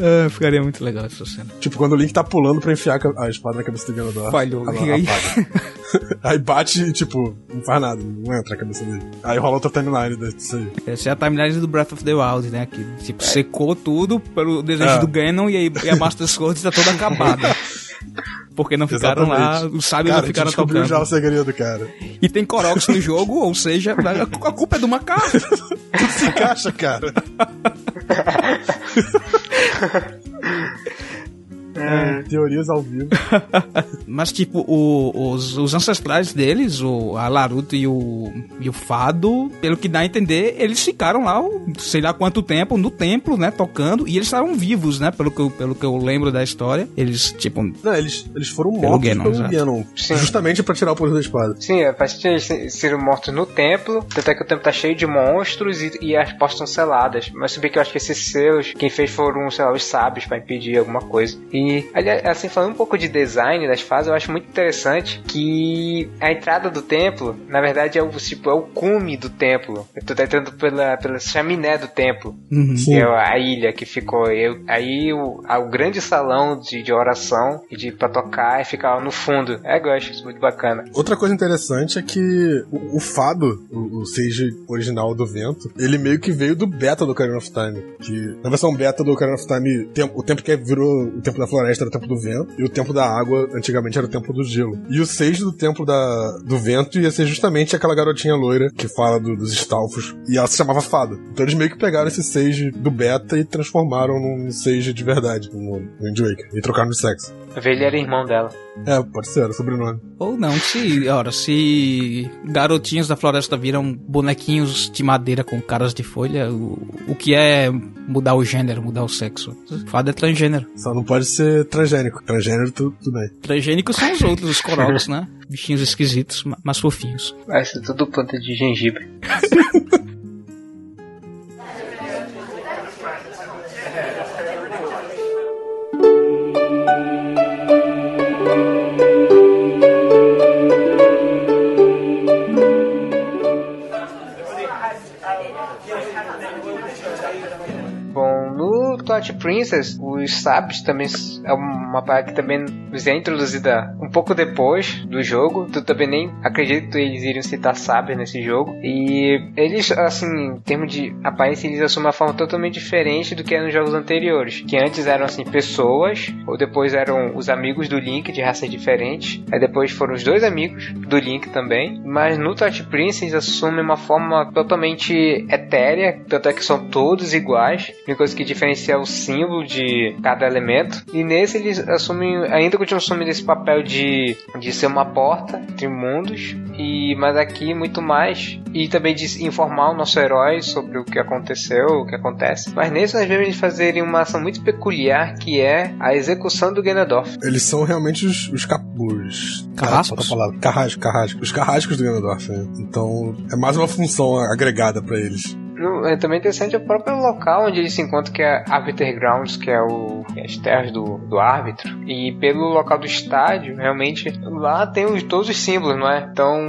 É, ficaria muito legal essa cena. tipo, quando o Link tá pulando pra enfiar a espada na cabeça do Ganondorf. Falhou. ela E aí? aí bate e, tipo, não faz nada, não entra a cabeça dele. Aí rola outra timeline disso aí. Essa é a timeline do Breath of the Wild, né? Que, tipo, secou tudo pelo desejo É. do Ganon e, aí, e a Master Sword tá toda acabada. Porque não ficaram lá, Exatamente. os sábios Cara, não ficaram tocando. já o segredo, cara. E tem Koroks no jogo, ou seja, a a culpa é do macaco. Tudo se encaixa, cara. É, teorias ao vivo. Mas, tipo, o- os, os ancestrais deles, o a Laruto e o, e o Fado, pelo que dá a entender, eles ficaram lá, sei lá quanto tempo, no templo, né, tocando, e eles estavam vivos, né, pelo que eu, pelo que eu lembro da história. Eles, tipo, Não, eles, eles foram Pelo mortos Ganon, pelo. Ganon. Sim. Justamente pra tirar o poder da espada. Sim, é, eles serem mortos no templo, até que o templo tá cheio de monstros e, e as portas estão seladas. Mas se bem que eu acho que esses seus, quem fez foram, sei lá, os sábios pra impedir alguma coisa. E, aliás, assim, falando um pouco de design das fases, eu acho muito interessante que a entrada do templo, na verdade, é o, tipo, é o cume do templo. Tu tá entrando pela, pela chaminé do templo. uhum. Que é a ilha que ficou. Eu, aí o, o grande salão de, de oração e de pra tocar e ficar no fundo. É, eu gosto, isso é muito bacana. Outra coisa interessante é que o, o Fado, o, o Sage original do vento, ele meio que veio do beta do Ocarina of Time. Que na versão beta do Ocarina of Time, o tempo que virou o tempo da floresta era o tempo do vento, e o tempo da água antigamente era o tempo do gelo. E o Sage do tempo da, do vento ia ser justamente aquela garotinha loira que fala do- dos estalfos, e ela se chamava Fado. Então eles meio que pegaram esse Sage do beta e transformaram num Sage de verdade, no, no Wind Waker, e trocaram de sexo. Ele era irmão dela. É, pode ser, era o sobrenome. Ou não, se, ora, se garotinhos da floresta viram bonequinhos de madeira com caras de folha, o, o que é mudar o gênero, mudar o sexo? Fada é transgênero. Só não pode ser ser transgênico. Transgênero, tudo, tudo bem. Transgênicos são os outros, os corogos, né? Bichinhos esquisitos, mas fofinhos. Vai ser tudo planta de gengibre. Twilight Princess, os sabres também é uma parte que também é introduzida um pouco depois do jogo. Tu também nem acredito que eles iriam citar sabres nesse jogo. E eles, assim, em termos de aparência, eles assumem uma forma totalmente diferente do que era nos jogos anteriores. Que antes eram, assim, pessoas, ou depois eram os amigos do Link de raças diferentes. Aí depois foram os dois amigos do Link também. Mas no Twilight Princess assumem uma forma totalmente etérea, tanto é que são todos iguais. Única coisa que diferencia é o símbolo de cada elemento. E nesse eles assumem, ainda continuam assumindo esse papel de, de ser uma porta entre mundos. E, mas aqui muito mais. E também de informar o nosso herói sobre o que aconteceu, o que acontece. Mas nesse nós vemos eles fazerem uma ação muito peculiar que é a execução do Ganondorf. Eles são realmente os, os capuz. Carrascos? palavra. Carrascos, carrascos. Os carrascos do Ganondorf. Né? Então é mais uma função agregada para eles é também interessante o próprio local onde ele se encontra, que é Arbiter Grounds, que é o, as terras do, do árbitro. E pelo local do estádio, realmente, lá tem os, todos os símbolos, não é? Então,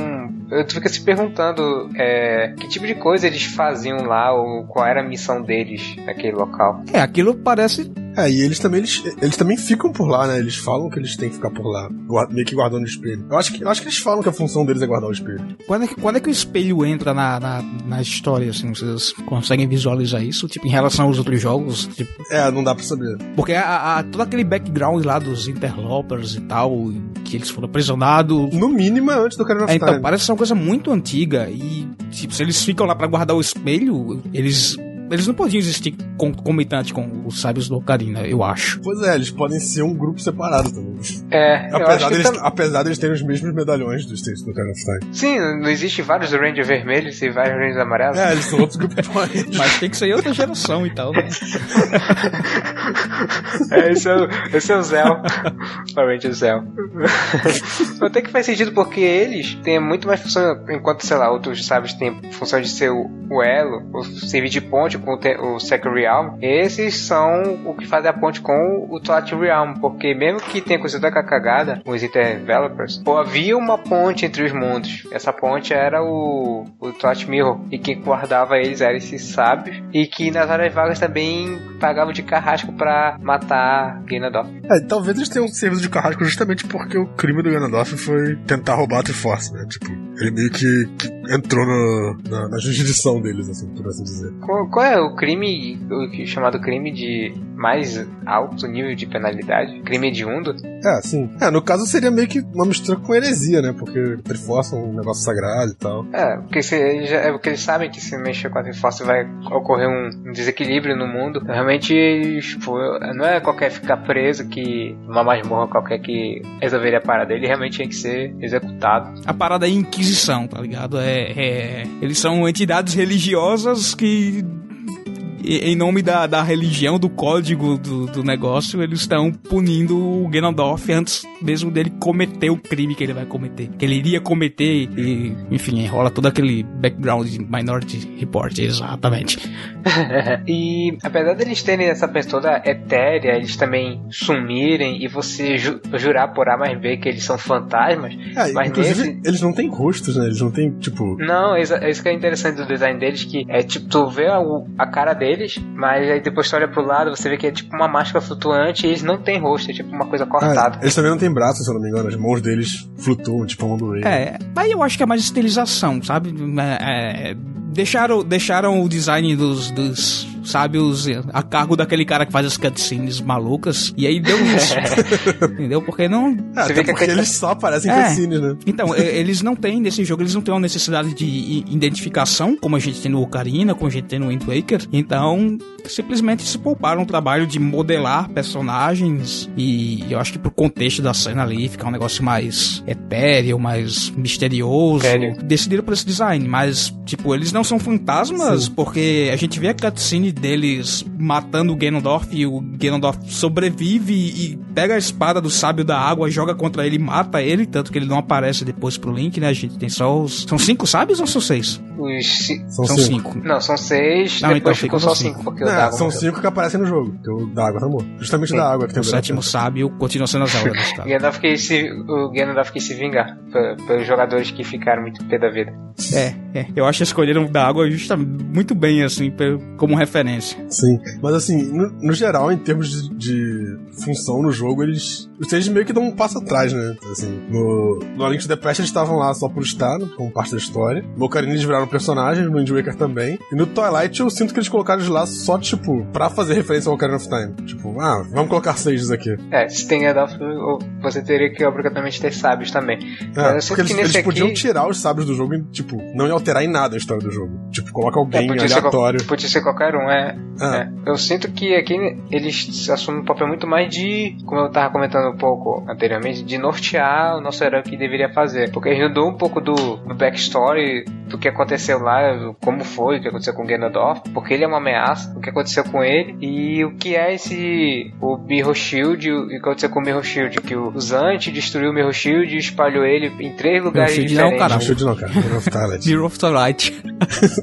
tu fica se perguntando é, que tipo de coisa eles faziam lá, ou qual era a missão deles naquele local. É, aquilo parece é, e eles também, eles, eles também ficam por lá, né? Eles falam que eles têm que ficar por lá, meio que guardando o espelho. Eu acho que, eu acho que eles falam que a função deles é guardar o espelho. Quando é que, quando é que o espelho entra na, na, na história, assim? Vocês conseguem visualizar isso? Tipo, em relação aos outros jogos? Tipo... É, não dá pra saber. Porque a, a, todo aquele background lá dos interlopers e tal, que eles foram aprisionados... No mínimo é antes do Ocarina of é, Então, parece ser uma coisa muito antiga e, tipo, se eles ficam lá para guardar o espelho, eles eles não podiam existir concomitante com os sábios do Ocarina, eu acho. Pois é, eles podem ser um grupo separado também. É, apesar, deles, tam... apesar deles terem os mesmos medalhões dos States do Ocarina of Time. Sim, não existe vários Ranger vermelhos e vários Rangers amarelos. É, eles são outros grupos de Mas tem que ser outra geração e tal, né? é, esse é o, esse é o Zell. O Ranger Zell. Até que faz sentido porque eles têm muito mais função, enquanto, sei lá, outros sábios têm função de ser o, o elo, ou servir de ponte com o, o Second Realm, esses são o que faz a ponte com o Twilight Realm, porque mesmo que tenha coisa da cagada, os developers, pô, havia uma ponte entre os mundos. Essa ponte era o, o Twilight Mirror, e quem guardava eles eram esses sábios, e que nas áreas vagas também pagavam de carrasco para matar Ganondorf. É, talvez eles tenham serviço de carrasco justamente porque o crime do Ganondorf foi tentar roubar a Triforce, né? Tipo, ele meio que, que entrou no, na, na, jurisdição deles, assim, por assim dizer. Qual, qual é o crime, o chamado crime de mais alto nível de penalidade? Crime hediondo? É, sim. É, no caso seria meio que uma mistura com heresia, né? Porque Triforce é um negócio sagrado e tal. É, porque, se, já, é porque eles sabem que se mexer com a Triforce vai ocorrer um, um desequilíbrio no mundo. Então, realmente, tipo, não é qualquer ficar preso que uma masmorra qualquer que resolveria a parada. Ele realmente tinha que ser executado. A parada é Inquisição, tá ligado? É, é, eles são entidades religiosas que em nome da, da religião, do código do, do negócio, eles estão punindo o Ganondorf antes mesmo dele cometer o crime que ele vai cometer. Que ele iria cometer e, enfim, rola todo aquele background de Minority Report, exatamente. e apesar deles terem essa pessoa etérea, eles também sumirem e você ju jurar por A mais B que eles são fantasmas. É, mas inclusive, nesse... eles não têm rostos, né? Eles não têm, tipo. Não, isso, isso que é interessante do design deles, que é tipo, tu vê a, a cara deles deles, mas aí depois tu olha pro lado, você vê que é tipo uma máscara flutuante e eles não têm rosto, é tipo uma coisa cortada. Ah, eles também não têm braços, se eu não me engano, as mãos deles flutuam, tipo a mão do rei. É, aí eu acho que é mais estilização, sabe? É, é, deixaram, deixaram o design dos, dos sábios a cargo daquele cara que faz as cutscenes malucas. E aí deu isso. Entendeu? Porque não. É, até porque eles só aparecem é. cutscenes, né? Então, eles não têm, nesse jogo, eles não têm uma necessidade de identificação, como a gente tem no Ocarina, como a gente tem no Wind Waker. Então, simplesmente se pouparam o trabalho de modelar personagens. E eu acho que pro contexto da cena ali, ficar um negócio mais etéreo, mais misterioso. Sério? Decidiram por esse design. Mas, tipo, eles não são fantasmas, Sim. porque a gente vê a cutscene cutscene deles matando o Ganondorf e o Ganondorf sobrevive e pega a espada do sábio da água, joga contra ele e mata ele, tanto que ele não aparece depois pro Link, né? A gente tem só os. São cinco sábios ou são seis? Ci- São, São cinco. cinco. Não, são seis, Não, depois então ficou ficam só cinco. cinco, porque o Não, Dagon são morreu. cinco que aparecem no jogo, porque o da água tá morto. Justamente da água que tem O sétimo sábio continua sendo a Zelda nesse O caso. Gandalf quis se, o Gandalf quis se vingar pe- pelos jogadores que ficaram muito pé da vida. É, é. Eu acho que escolheram da água justa, muito bem, assim, como referência. Sim, mas assim, no, no geral, em termos de, de função no jogo, eles. Os três meio que dão um passo atrás, né? Assim, no, no A Link to the Past eles estavam lá só por estar, né, como parte da história. No Ocarina eles viraram personagens, no Wind Waker também. E no Twilight eu sinto que eles colocaram eles lá só, tipo, pra fazer referência ao Ocarina of Time. Tipo, ah, vamos colocar sages aqui. É, se tem Gandalf, o- você teria que obrigatoriamente ter sábios também. É, eu sinto porque eles, que nesse eles podiam aqui- tirar os sábios do jogo e, tipo, não ia alterar em nada a história do jogo. Tipo, coloca alguém É, podia, ser, aleatório. qual- podia ser qualquer um, é. Ah. é. Eu sinto que aqui eles assumem um papel muito mais de, como eu tava comentando um pouco anteriormente, de nortear o nosso herói que deveria fazer. Porque eles dão um pouco do, do backstory do que aconteceu lá, como foi, o que aconteceu com o Ganondorf, porque ele é uma ameaça, o que aconteceu com ele e o que é esse o Mirror Shield e o que aconteceu com o Mirror Shield, que o Zant destruiu o Mirror Shield e espalhou ele em três lugares Shield não, diferentes. caralho. Não, Shield não, cara. Mirror of Twilight. Mirror of Twilight.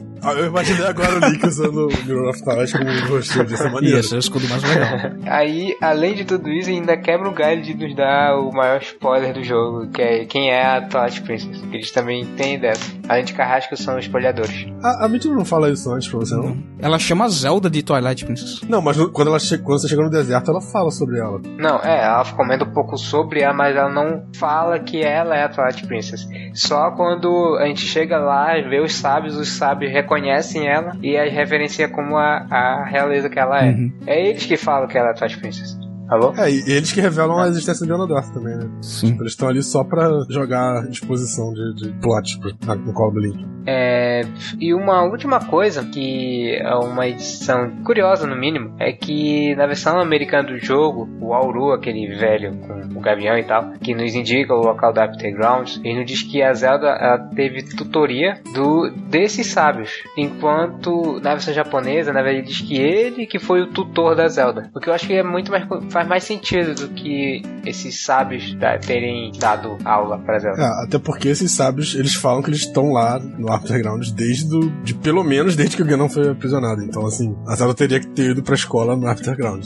Ah, eu imaginei agora o Link usando o Mirror of Twilight como um Shield. Essa maneira. E esse é o escudo mais legal. Aí, além de tudo isso, ainda quebra o galho de nos dar o maior spoiler do jogo, que é quem é a Twilight Princess. Que eles também têm dessa. Além de Carrasco, são espalhadores. A, a Mitty não fala isso antes pra você, não? Ela chama Zelda de Twilight Princess. Não, mas quando, ela che quando você chega no deserto, ela fala sobre ela. Não, é, ela comenta um pouco sobre ela, mas ela não fala que ela é a Twilight Princess. Só quando a gente chega lá, vê os sábios, os sábios reconhecem ela e a reverencia como a, a realeza que ela é. Uhum. É eles que falam que ela é a Twilight Princess. Alô? É, e eles que revelam a existência de Ganondorf também, né? Sim. Eles estão ali só pra jogar exposição de, de plot pro- no colo do Link. É, e uma última coisa, que é uma edição curiosa no mínimo, é que na versão americana do jogo, o Auru, aquele velho com o gavião e tal, que nos indica o local da After Grounds, ele nos diz que a Zelda ela teve tutoria do desses sábios, enquanto na versão japonesa, na verdade, ele diz que ele que foi o tutor da Zelda. O que eu acho que é muito mais faz mais sentido do que esses sábios da- terem dado aula pra Zelda. É, até porque esses sábios, eles falam que eles estão lá no Afterground desde do, de pelo menos desde que o Ganon foi aprisionado. Então, assim, a Zelda teria que ter ido pra escola no Afterground.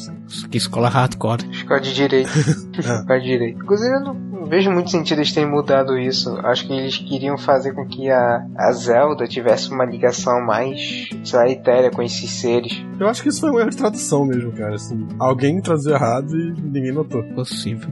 Que escola hardcore. Escola de direito. Escola de direito. Inclusive, eu não não vejo muito sentido eles terem mudado isso. Acho que eles queriam fazer com que a, a Zelda tivesse uma ligação mais, sei lá, etérea com esses seres. Eu acho que isso foi um erro de tradução mesmo, cara. Assim, alguém traduziu errado e ninguém notou. Possível.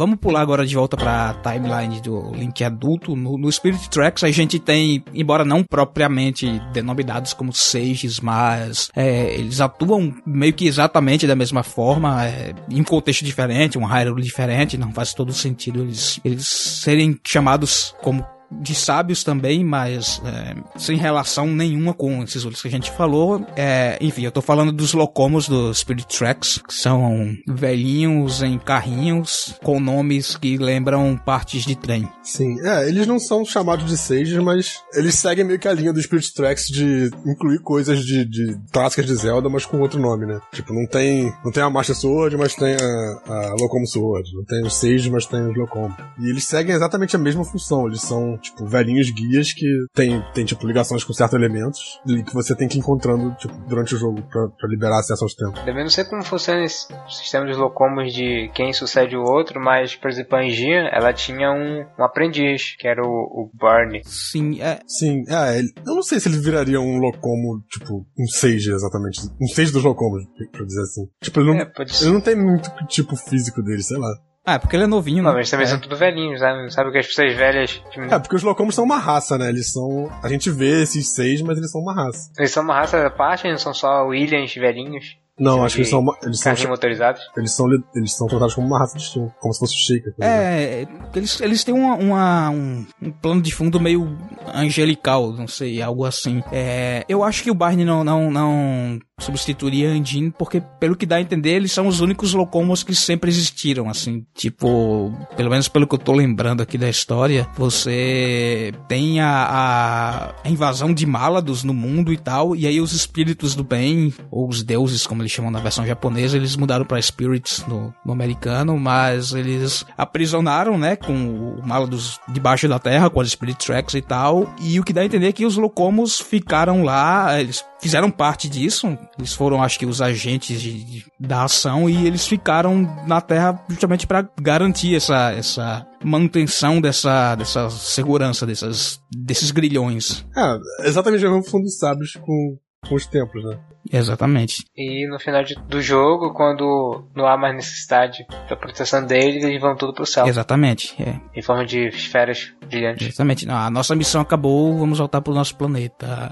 Vamos pular agora de volta pra timeline do Link adulto. No, no Spirit Tracks a gente tem, embora não propriamente denominados como sages, mas é, eles atuam meio que exatamente da mesma forma, é, em um contexto diferente, um Hyrule diferente, não faz todo sentido eles, eles serem chamados como de sábios também, mas é, sem relação nenhuma com esses outros que a gente falou. É, enfim, eu tô falando dos locomos do Spirit Tracks, que são velhinhos em carrinhos com nomes que lembram partes de trem. Sim, é, eles não são chamados de sages, mas eles seguem meio que a linha do Spirit Tracks de incluir coisas de, de clássicas de Zelda, mas com outro nome, né? Tipo, não tem, não tem a Master Sword, mas tem a, a Sword. Não tem os sages, mas tem os Locom. E eles seguem exatamente a mesma função. Eles são, tipo, velhinhos guias que tem, tem tipo, ligações com certos elementos e que você tem que ir encontrando, tipo, durante o jogo pra, pra liberar acesso aos tempos. Também não sei como funciona esse sistema dos locomos de quem sucede o outro, mas, por exemplo, a Angia, ela tinha um, um aprendiz, que era o, o Barney. Sim, é, Sim, é, ele- eu não sei se ele viraria um Locomo, tipo, um Sage exatamente. Um Sage dos Locomos, pra dizer assim. Tipo, ele não, É, ele não tem muito tipo físico dele, sei lá. Ah, é porque ele é novinho, Não, né? mas também É. são tudo velhinhos, sabe? Sabe que as pessoas velhas. tipo, É, porque os Locomos são uma raça, né? Eles são. A gente vê esses seis, mas eles são uma raça. Eles são uma raça da parte, não são só Williams velhinhos. Não, acho que eles são. Eles são, motorizados. eles são, eles são tratados como uma raça distinta, como se fosse o Shaker. É, eles, eles têm uma, uma- um, um plano de fundo meio angelical, não sei, algo assim. É, eu acho que o Barney não, não, não substituiria a Andine, porque, pelo que dá a entender, eles são os únicos locomos que sempre existiram, assim. Tipo, pelo menos pelo que eu tô lembrando aqui da história, você tem a, a, invasão de Malados no mundo e tal, e aí os espíritos do bem, ou os deuses, como eles chamam na versão japonesa, eles mudaram pra spirits no, no americano, mas eles aprisionaram, né, com o Malados debaixo da terra, com as spirit tracks e tal, e o que dá a entender é que os locomos ficaram lá, eles fizeram parte disso, eles foram, acho que, os agentes de- de- da ação e eles ficaram na Terra justamente para garantir essa, essa manutenção dessa, dessa segurança dessas, desses grilhões. É, exatamente o mesmo fundo dos sábios com, com os templos, né? Exatamente. E no final de- do jogo, quando não há mais necessidade da proteção deles, eles vão tudo pro céu. Exatamente. É, Em forma de esferas brilhantes. exatamente. Não, a nossa missão acabou, vamos voltar pro nosso planeta.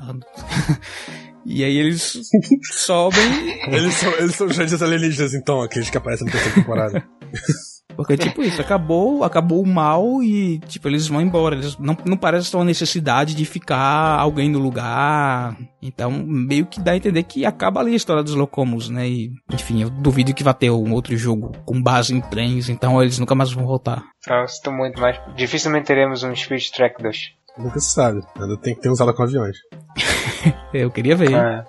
e aí eles sobem Eles são, eles são grandes alienígenas, então, aqueles que aparecem na terceira temporada. Porque, tipo, isso, acabou, acabou o mal e, tipo, eles vão embora. Eles não, não parece ter uma necessidade de ficar alguém no lugar. Então, meio que dá a entender que acaba ali a história dos Locomos, né? E, enfim, eu duvido que vai ter um outro jogo com base em trens, então eles nunca mais vão voltar. Então, eu sinto muito, mas dificilmente teremos um Spirit Track 2. Nunca se sabe. Ainda tem que ter usado com aviões. Eu queria ver. Ah,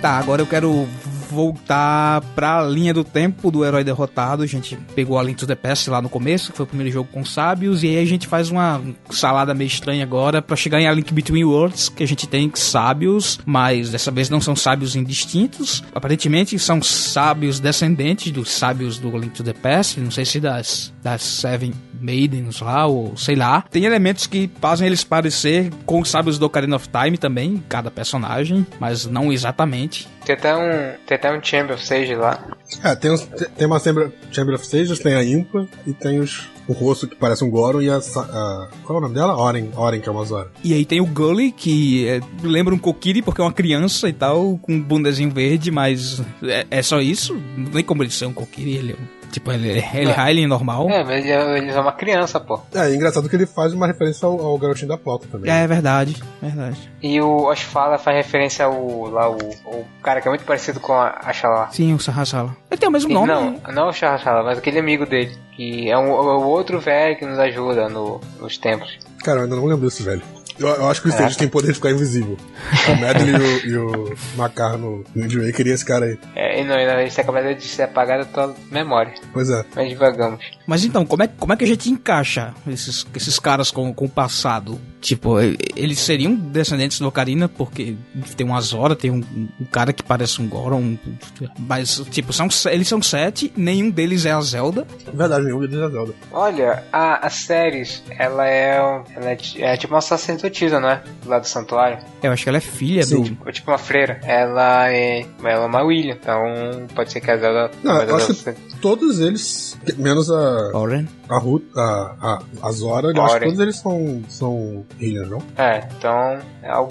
Tá, agora eu quero voltar pra linha do tempo do herói derrotado. A gente pegou a Link to the Past lá no começo, que foi o primeiro jogo com sábios, e aí a gente faz uma salada meio estranha agora pra chegar em A Link Between Worlds, que a gente tem sábios, mas dessa vez não são sábios indistintos. Aparentemente são sábios descendentes dos sábios do Link to the Past, não sei se das, das Seven Maidens lá, ou sei lá. Tem elementos que fazem eles parecer com os sábios do Ocarina of Time também, cada personagem, mas não exatamente. tem até um, tem até um Chamber of Sage lá. É, tem, uns, tem uma Chamber, Chamber of Sages, tem a Impa e tem os, o rosto que parece um Goron e a, a. Qual é o nome dela? Oren, Oren que é uma Zora. E aí tem o Gully, que é, lembra um Kokiri porque é uma criança e tal, com um bundezinho verde, mas é, é só isso? Não tem como ele ser um Kokiri, ele é um- Tipo, ele, ele é Hylian normal. É, mas ele- ele é uma criança, pô. É, é engraçado que ele faz uma referência ao, ao garotinho da flauta também. É, verdade, verdade. E o Osfala faz referência ao lá o, o cara que é muito parecido com a, a Shala. Sim, o Sahasala. Ele tem o mesmo nome. Não, né? não o Shala, mas aquele amigo dele, que é, um, é o outro velho que nos ajuda no, nos templos. Cara, eu ainda não lembro desse velho. Eu, eu acho que o Stage tem poder de ficar invisível. O Medley e o, e o Macar no, e esse cara aí. É, e não, e não, isso acaba de ser apagado da tua memória. Pois é. Mas devagamos. Mas então, como é, como é que a gente encaixa esses, esses caras com, com o passado? Tipo, eles seriam descendentes do Ocarina, porque tem uma Zora, tem um, um cara que parece um Goron, mas, tipo, são, eles são sete, nenhum deles é a Zelda. Verdade, nenhum deles é Zelda. Olha, a, a Ceres, ela é, um- ela é, é tipo uma sacerdotisa, não é? Do lado do santuário. Eu acho que ela é filha Sim. do... Ou tipo uma freira. Ela é, ela é uma William, então pode ser que a Zelda... Não, eu a acho que todos eles, menos a, Oren. A Ruth, a, a, a Zora, eu acho que todos eles são, são healers, não? É, então é algo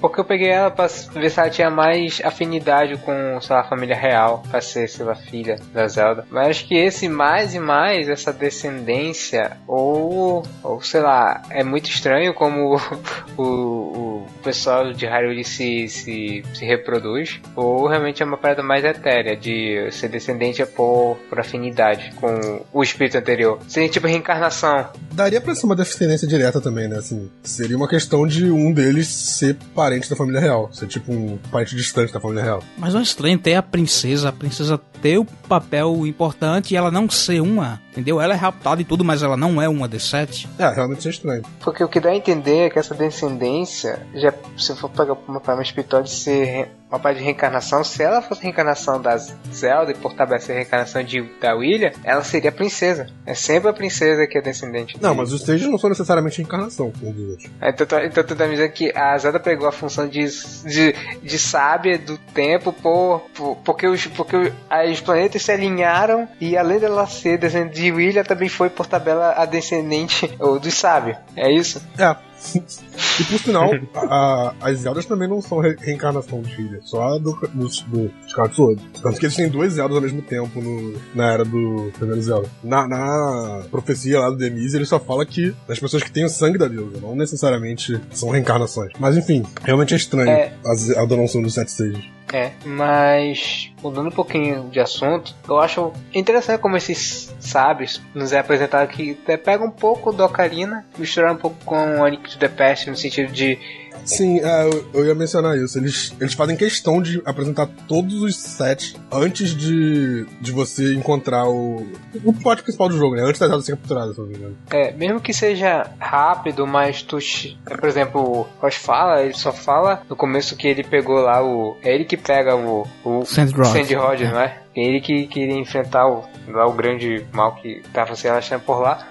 porque eu peguei ela pra ver se ela tinha mais afinidade com, sei lá, a família real, pra ser, sei lá, filha da Zelda. Mas acho que esse mais e mais, essa descendência, ou, ou sei lá, é muito estranho como o, o pessoal de Hyrule se, se, se reproduz, ou realmente é uma parada mais etérea, de ser descendente por, por afinidade com o espírito anterior. Seria tipo reencarnação. Daria pra ser uma descendência direta também, né? Assim, seria uma questão de um deles ser parente da família real. Ser tipo um parente distante da família real. Mas não é estranho ter a princesa, a princesa ter o papel importante e ela não ser uma, entendeu? Ela é raptada e tudo, mas ela não é uma das sete. É, realmente é estranho. Porque o que dá a entender é que essa descendência, já, se for pegar uma forma espiritual de ser uma parte de reencarnação, se ela fosse reencarnação da Zelda e por tabela ser reencarnação de, da William, ela seria a princesa. É sempre a princesa que é descendente Não, dele. mas os stages não são necessariamente reencarnação, como diz outros. Então, tu- então tu tá me dizendo que a Zelda pegou a função de, de, de sábia do tempo por, por- porque, os, porque os planetas se alinharam e além dela ser descendente de William, também foi por tabela a descendente ou, dos sábios. É isso? É. E por sinal, a- a- as Zeldas também não são re- reencarnação de filha, só do, do, do Skyward Sword. Tanto que eles têm duas Zeldas ao mesmo tempo no- na era do primeiro Zelda. Na, na profecia lá do Demise, ele só fala que das pessoas que têm o sangue da deusa, não necessariamente são reencarnações. Mas enfim, realmente é estranho É. a ser dos sete stages. É, mas mudando um pouquinho de assunto, eu acho interessante como esses sábios nos é apresentado que até pega um pouco do Ocarina, misturar um pouco com o Link to the Past no sentido de Sim, é, eu, eu ia mencionar isso. Eles, eles fazem questão de apresentar todos os sets antes de, de você encontrar o, o plot principal do jogo, né? Antes da Zelda ser capturada, se não me engano. É, mesmo que seja rápido, mas tu. Por exemplo, o Roche fala, ele só fala no começo que ele pegou lá o. É ele que pega o. o Sandrod. Sandrod, não é? É ele que queria enfrentar o, lá o grande mal que tava se relaxando por lá.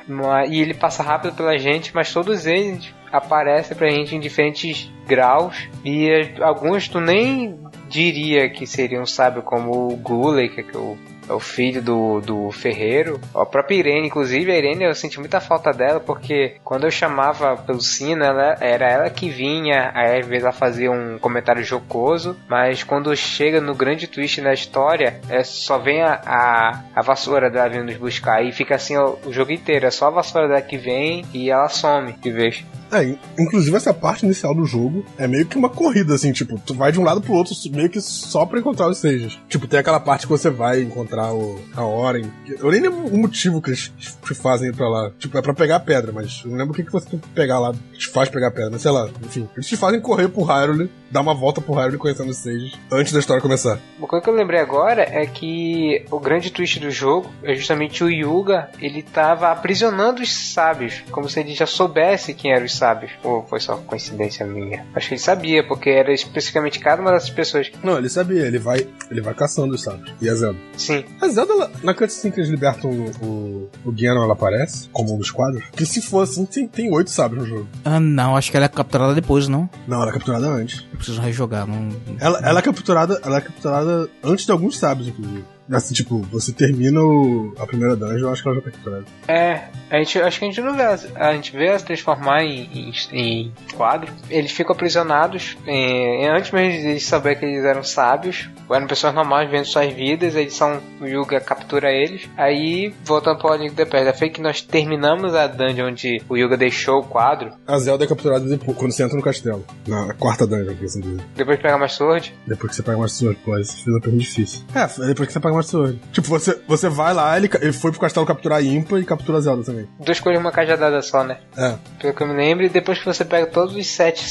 E ele passa rápido pela gente, mas todos eles aparecem pra gente em diferentes graus. E alguns tu nem diria que seriam, sabe, como o Guley, que é o o filho do, do ferreiro. A própria Irene, inclusive, a Irene eu senti muita falta dela, porque quando eu chamava pelo sino, ela, era ela que vinha, aí às vezes ela fazia um comentário jocoso, mas quando chega no grande twist da história, é, só vem a, a, a vassoura dela vindo nos buscar, e fica assim ó, o jogo inteiro, é só a vassoura dela que vem e ela some de vez. É, in- inclusive essa parte inicial do jogo é meio que uma corrida, assim, tipo, tu vai de um lado pro outro meio que só pra encontrar os stages. Tipo, tem aquela parte que você vai encontrar o, a Oren. Eu nem lembro o motivo que eles te fazem ir pra lá. Tipo, é pra pegar pedra, mas eu não lembro o que, que você tem que pegar lá, te faz pegar pedra, mas sei lá, enfim. Eles te fazem correr pro Hyrule, dar uma volta pro Hyrule conhecendo os stages, antes da história começar. Uma coisa que eu lembrei agora é que o grande twist do jogo é justamente o Yuga, ele tava aprisionando os sábios, como se ele já soubesse quem eram os sábios. Ou foi só coincidência minha? Acho que ele sabia, porque era especificamente cada uma dessas pessoas. Não, ele sabia, ele vai, ele vai caçando os sábios. E a Zelda. Sim, A Zelda, ela- na cutscene que eles libertam o, o, o Ganon, ela aparece como um dos quadros. Que se for assim, tem, tem oito sábios no jogo. Ah, não, acho que ela é capturada depois, não? Não, ela é capturada antes. Eu preciso rejogar, não... Ela, ela é capturada, ela é capturada antes de alguns sábios, inclusive. Assim, tipo, você termina o- a primeira dungeon, eu acho que ela já tá capturada. É, a gente, acho que a gente não vê a gente vê elas transformar em, em, em quadro. Eles ficam aprisionados é, antes mesmo de eles saber que eles eram sábios, eram pessoas normais vivendo suas vidas, eles são o Yuga captura eles. Aí voltando para o Link the Past, foi que nós terminamos a dungeon onde o Yuga deixou o quadro, A Zelda é capturada depois, quando você entra no castelo. Na quarta dungeon, que assim dizer. depois de pegar mais sword. Depois que você pega mais sword, pô, isso fez uma pergunta difícil. É, depois que você pega sword. Tipo, você, você vai lá, ele, ele foi pro castelo capturar a Impa e captura a Zelda também. Duas coisas uma cajadada só, né? É. Pelo que eu me lembro, e depois que você pega todos os sete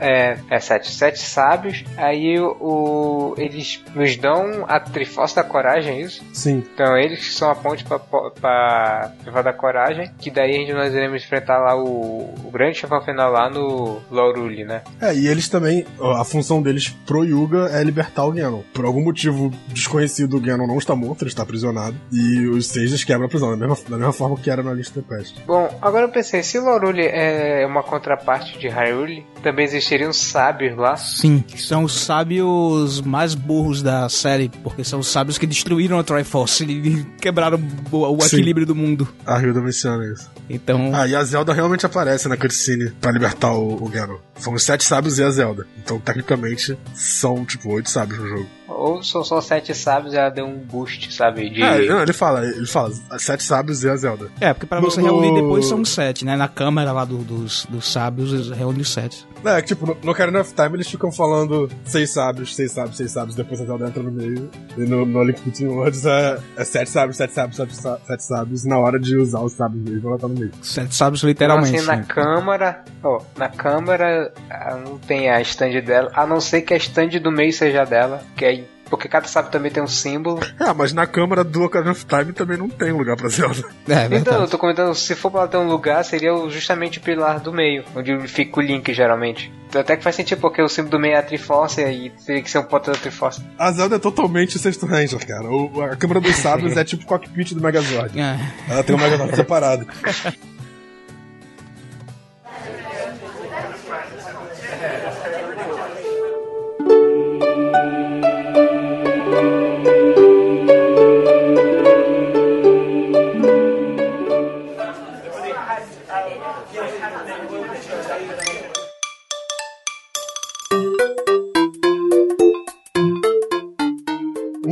é, é sete, sete sábios, aí o, eles nos dão a Triforce da Coragem, é isso? Sim. Então eles que são a ponte pra, pra Triforce da Coragem, que daí a gente nós iremos enfrentar lá o, o grande chefão final lá no Lauruli, né? É, e eles também, a função deles pro Yuga é libertar o Ganon. Por algum motivo desconhecido, o Ganon não está morto, ele está aprisionado. E os Sages quebram a prisão, da mesma, da mesma forma que era na lista Pest. Bom, agora eu pensei, se Lauruli é uma contraparte de Hyrule, também existiriam sábios lá. Sim, são os sábios mais burros da série, porque são os sábios que destruíram a Triforce e quebraram o, Sim. equilíbrio do mundo. A Hilda menciona isso. Então, Ah, e a Zelda realmente aparece na cutscene pra libertar o, o Ganon. São os sete sábios e a Zelda. Então, tecnicamente, são, tipo, oito sábios no jogo. Ou são só sete sábios e ela deu um boost, sabe? De... É, não, ele fala, ele fala, sete sábios e a Zelda. é, porque pra você No- reunir depois são sete, né? Na câmera lá do- dos, dos sábios, reúne os sete. É, tipo, no, no Ocarina of Time eles ficam falando seis sábios, seis sábios, seis sábios, depois a Zelda entra no meio. E no, no Link Between Worlds é, é sete sábios, sete sábios, sete, sete sábios, e na hora de usar os sábios mesmo, ela tá no meio. Sete sábios Então, literalmente. assim, na né? câmara, ó, na câmara não tem a stand dela, a não ser que a stand do meio seja dela, que aí porque cada sábio também tem um símbolo. É, mas na câmara do Ocarina of Time também não tem lugar pra Zelda. É, então, eu tô comentando, se for pra ter um lugar, seria justamente o pilar do meio, onde fica o Link, geralmente. Até que faz sentido, porque o símbolo do meio é a Triforce e teria que ser um ponto da Triforce. A Zelda é totalmente sexto Ranger, cara. O, a câmara dos sábios é tipo o cockpit do Megazord. É. Ela tem um Megazord separado.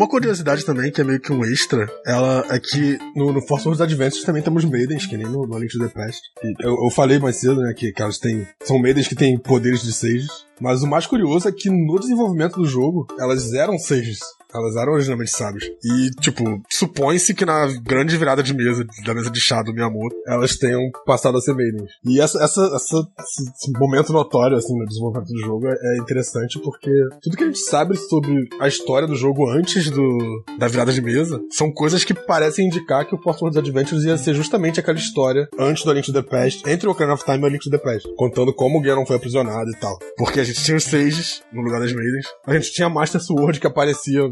curiosidade também, que é meio que um extra, ela é que no, no Force Wars Adventures também temos Maidens, que nem no, no Link to the Past. Eu, eu, falei mais cedo, né, que, que elas têm, são Maidens que têm poderes de Sages. Mas o mais curioso é que no desenvolvimento do jogo, elas eram Sages. Elas eram originalmente sábias. E, tipo, supõe-se que na grande virada de mesa, da mesa de chá do Miyamoto, elas tenham passado a ser maidens. E essa, essa, essa, esse momento notório, assim, no desenvolvimento do jogo é, interessante porque tudo que a gente sabe sobre a história do jogo antes do, da virada de mesa são coisas que parecem indicar que o Force Wars Adventures ia ser justamente aquela história antes do Link to the Past, entre o Ocarina of Time e o A Link to the Past, contando como o Ganon foi aprisionado e tal. Porque a gente tinha os Sages no lugar das Maidens, a gente tinha a Master Sword que aparecia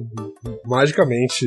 magicamente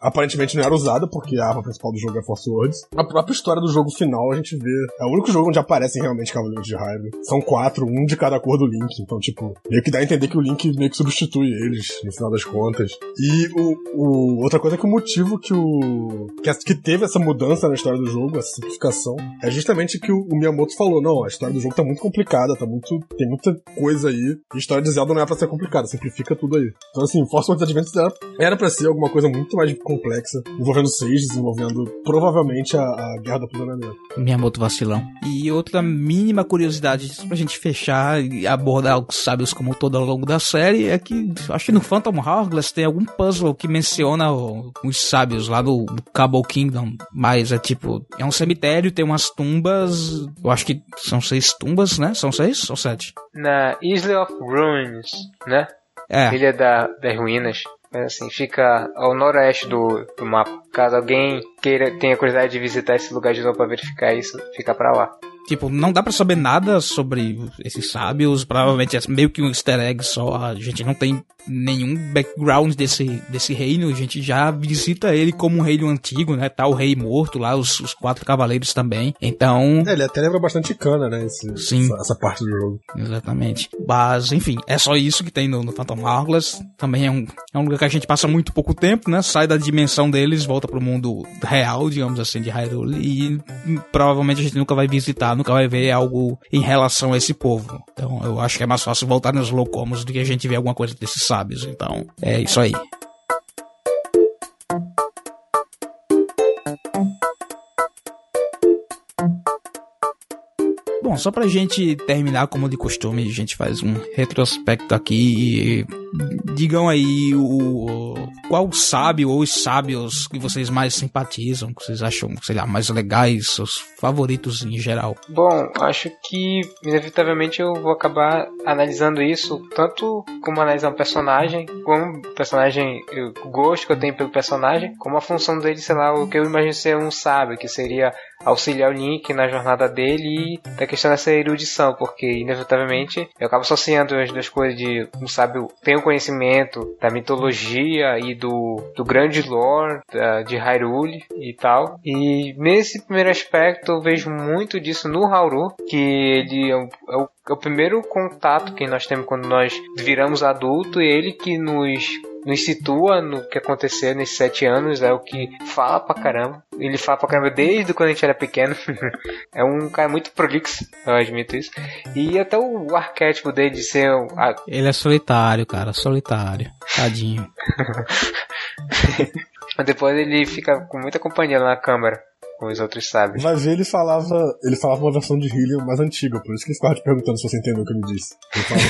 aparentemente não era usada, porque a arma principal do jogo é Force Words. A própria história do jogo final a gente vê. É o único jogo onde aparecem realmente Cavaleiros de Hyrule. São quatro, um de cada cor do Link. Então, tipo, meio que dá a entender que o Link meio que substitui eles, no final das contas. E o, o outra coisa é que o motivo que o. Que, que teve essa mudança na história do jogo, essa simplificação, é justamente que o, o Miyamoto falou: não, a história do jogo tá muito complicada, tá muito. tem muita coisa aí. E a história de Zelda não é pra ser complicada, simplifica tudo aí. Então, assim, Force Words Adventures era era para ser alguma coisa muito mais complexa, envolvendo Sages, envolvendo provavelmente a, a Guerra do Aprisionamento. Miyamoto vacilão. E outra mínima curiosidade, pra gente fechar e abordar os sábios como todo ao longo da série, é que acho que no Phantom Hourglass tem algum puzzle que menciona os sábios lá do, do Cabo Kingdom, mas é tipo, é um cemitério, tem umas tumbas, eu acho que são seis tumbas, né? São seis ou sete? Na Isle of Ruins, né? É. Ilha da, das Ruínas. É assim, fica ao noroeste do, do mapa. Caso alguém queira tenha curiosidade de visitar esse lugar de novo para verificar isso, fica para lá. Tipo, não dá para saber nada sobre esses sábios, provavelmente é meio que um easter egg só, a gente não tem nenhum background desse, desse reino, a gente já visita ele como um reino antigo, né? Tá o rei morto lá, os, os quatro cavaleiros também. Então. É, ele até lembra bastante cana, né? Esse, Sim. Essa, essa, parte do jogo. Exatamente. Mas, enfim, é só isso que tem no, no Phantom Hourglass. Também é um, é um lugar que a gente passa muito pouco tempo, né? Sai da dimensão deles, volta pro mundo real, digamos assim, de Hyrule. E provavelmente a gente nunca vai visitar, nunca vai ver algo em relação a esse povo. Então eu acho que é mais fácil voltar nos Locomos do que a gente ver alguma coisa desses sábios. Então, é isso aí. Bom, só pra gente terminar, como de costume, a gente faz um retrospecto aqui. Digam aí o, qual sábio ou os sábios que vocês mais simpatizam, que vocês acham, sei lá, mais legais, seus favoritos em geral. Bom, acho que inevitavelmente eu vou acabar analisando isso, tanto como analisar um personagem, como personagem, o gosto que eu tenho pelo personagem, como a função dele, sei lá, o que eu imagino ser um sábio, que seria auxiliar o Link na jornada dele e da questão dessa erudição, porque inevitavelmente eu acabo associando as duas coisas de um sábio tem o conhecimento da mitologia e do, do grande lore da, de Hyrule e tal. E nesse primeiro aspecto eu vejo muito disso no Hauru, que ele é o, é o, o primeiro contato que nós temos quando nós viramos adulto e ele que nos nos situa no que aconteceu nesses sete anos, é o que fala pra caramba. Ele fala pra caramba desde quando a gente era pequeno. é um cara muito prolixo, eu admito isso. E até o arquétipo dele de ser. A... Ele é solitário, cara, solitário. Tadinho. Depois ele fica com muita companhia lá na câmera com os outros sábios. Vai ver, ele falava, ele falava uma versão de Hylian mais antiga, por isso que ele ficava te perguntando se você entendeu o que ele disse.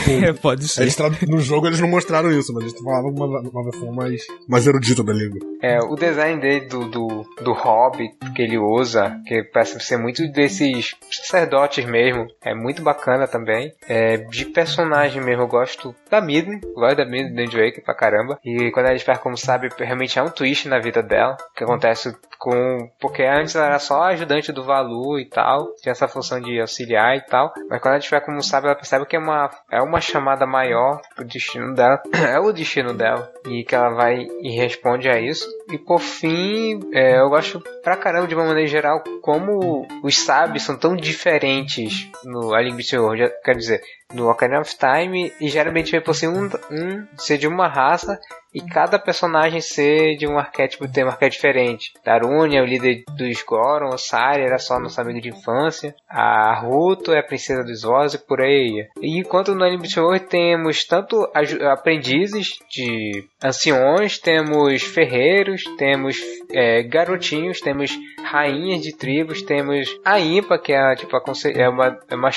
Ele Pode ser. Eles, no jogo eles não mostraram isso, mas eles falavam uma, uma versão mais, mais erudita da língua. é, o design dele do, do, do hobby que ele usa, que parece ser muito desses sacerdotes mesmo, é muito bacana também. É, de personagem mesmo, eu gosto da Midden, gosto da Midden do Drake pra caramba. E quando a gente pega como sabe, realmente é um twist na vida dela, que acontece com. Porque antes ela era só ajudante do Valu e tal, tinha essa função de auxiliar e tal. Mas quando a gente vê como sabe, ela percebe que é uma, é uma chamada maior pro destino dela. é o destino dela. E que ela vai e responde a isso. E por fim, é, eu gosto pra caramba de uma maneira geral como os sábios são tão diferentes no A Língua Senhor. Quer dizer, no Ocarina of Time, e geralmente vai por um, um ser de uma raça e cada personagem ser de um arquétipo, ter um arquétipo diferente. Darunia é o líder dos Goron, o Sari era só nosso amigo de infância, a Ruto é a princesa dos Oz e por aí. E enquanto no Anime Show temos tanto aprendizes de anciões, temos ferreiros, temos é, garotinhos, temos rainhas de tribos, temos a Impa, que é, tipo, a, é, uma, é uma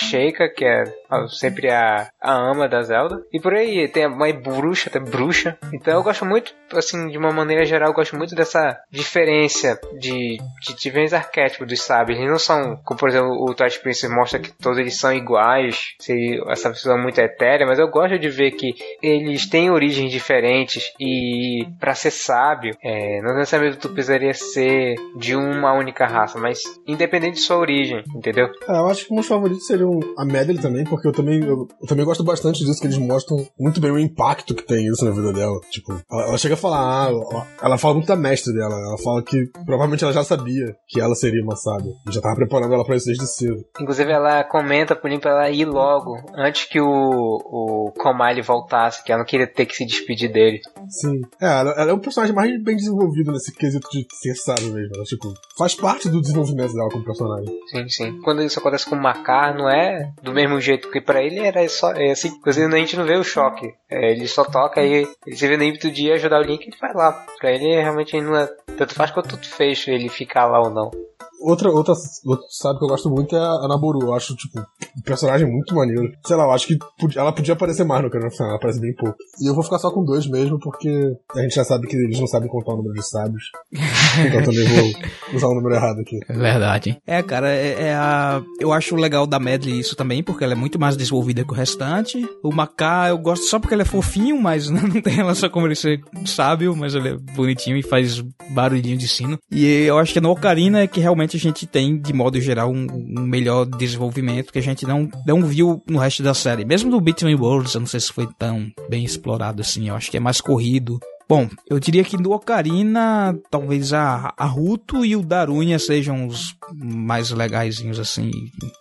que é sempre a, a ama da Zelda. E por aí, tem uma bruxa, tem bruxa. Então gosto muito, assim, de uma maneira geral, eu gosto muito dessa diferença de, de diferentes arquétipos dos sábios. Eles não são, como por exemplo o Twilight Princess mostra que todos eles são iguais, se essa visão é muito etérea, mas eu gosto de ver que eles têm origens diferentes e para ser sábio, é, não necessariamente tu precisaria ser de uma única raça, mas independente de sua origem, entendeu? É, eu acho que meus favoritos seriam a Medley também, porque eu também, eu, eu, também gosto bastante disso, que eles mostram muito bem o impacto que tem isso na vida dela. Tipo, ela, ela chega a falar, ah, ela fala muito da mestre dela, ela fala que provavelmente ela já sabia que ela seria uma sábia, já tava preparando ela pra isso desde cedo. Inclusive ela comenta pro Lim pra ela ir logo, antes que o, o Komali voltasse, que ela não queria ter que se despedir dele. Sim. É, ela, ela é um personagem mais bem desenvolvido nesse quesito de ser sábio mesmo. Ela, tipo, faz parte do desenvolvimento dela como personagem. Sim, sim. Quando isso acontece com o Macar, não é do mesmo jeito que para ele era só. É assim, inclusive a gente não vê o choque. É, ele só toca e ele se vê no ímpeto de ajudar o Link ele vai lá. Pra ele realmente não é. Tanto faz quanto tu fez ele ficar lá ou não. Outra, outra, outra sabe que eu gosto muito é a Naboru. Eu acho, tipo, um personagem muito maneiro. Sei lá, eu acho que podia, ela podia aparecer mais no canal final, ela aparece bem pouco. E eu vou ficar só com dois mesmo, porque a gente já sabe que eles não sabem contar o número de sábios. então eu também vou usar o número errado aqui. É verdade. É, cara, é, é, a. Eu acho legal da Medley isso também, porque ela é muito mais desenvolvida que o restante. O Macá eu gosto só porque ele é fofinho, mas não tem relação com ele ser sábio, mas ele é bonitinho e faz barulhinho de sino. E eu acho que no Ocarina é que realmente a gente tem, de modo geral, um, um, melhor desenvolvimento que a gente não, não viu no resto da série. Mesmo do Between Worlds, eu não sei se foi tão bem explorado assim. Eu acho que é mais corrido. Bom, eu diria que no Ocarina, talvez a, a Ruto e o Darunha sejam os mais legaisinhos, assim.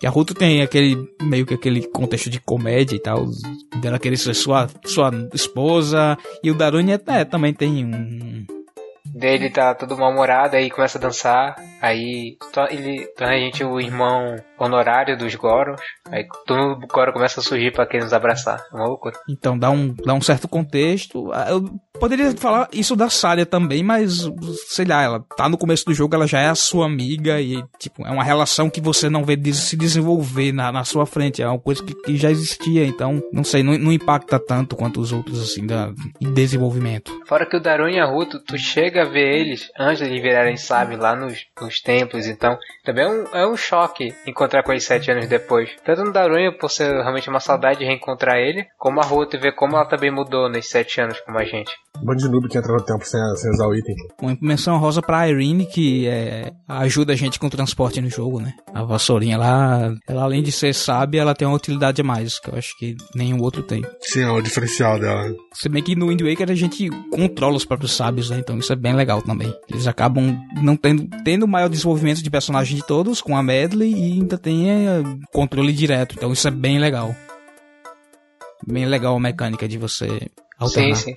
E a Ruto tem aquele, meio que aquele contexto de comédia e tal, dela querer ser sua, sua esposa. E o Darunha, é, também tem um, dele tá todo mal-humorado, aí começa a dançar, aí ele torna a gente o irmão honorário dos Gorons, aí todo Goro começa a surgir para querer nos abraçar, é uma loucura. Então dá um, dá um certo contexto, ah, eu poderia falar isso da Sária também, mas sei lá, ela tá no começo do jogo, ela já é a sua amiga e tipo, é uma relação que você não vê se desenvolver na, na sua frente, é uma coisa que, que já existia, então não sei, não, não impacta tanto quanto os outros assim, da, em desenvolvimento. Fora que o Darun e a Ruto, tu chega a ver eles antes de virarem sábios lá nos, nos templos, então também é um, é um choque encontrar com eles sete anos depois. Tanto no Darunha, por ser realmente uma saudade de reencontrar ele, como a Ruto e ver como ela também mudou nesses sete anos como a gente. Um bando de noob que entra no tempo sem, sem usar o item. Uma menção rosa pra Irene, que é, ajuda a gente com o transporte no jogo, né? A vassourinha lá, ela além de ser sábia, ela tem uma utilidade a mais, que eu acho que nenhum outro tem. Sim, é o diferencial dela. Se bem que no Wind Waker a gente controla os próprios sábios, né? Então isso é bem legal também. Eles acabam não tendo, tendo maior desenvolvimento de personagem de todos, com a Medley, e ainda tem é, controle direto. Então isso é bem legal. Bem legal a mecânica de você alternar. Sim, sim.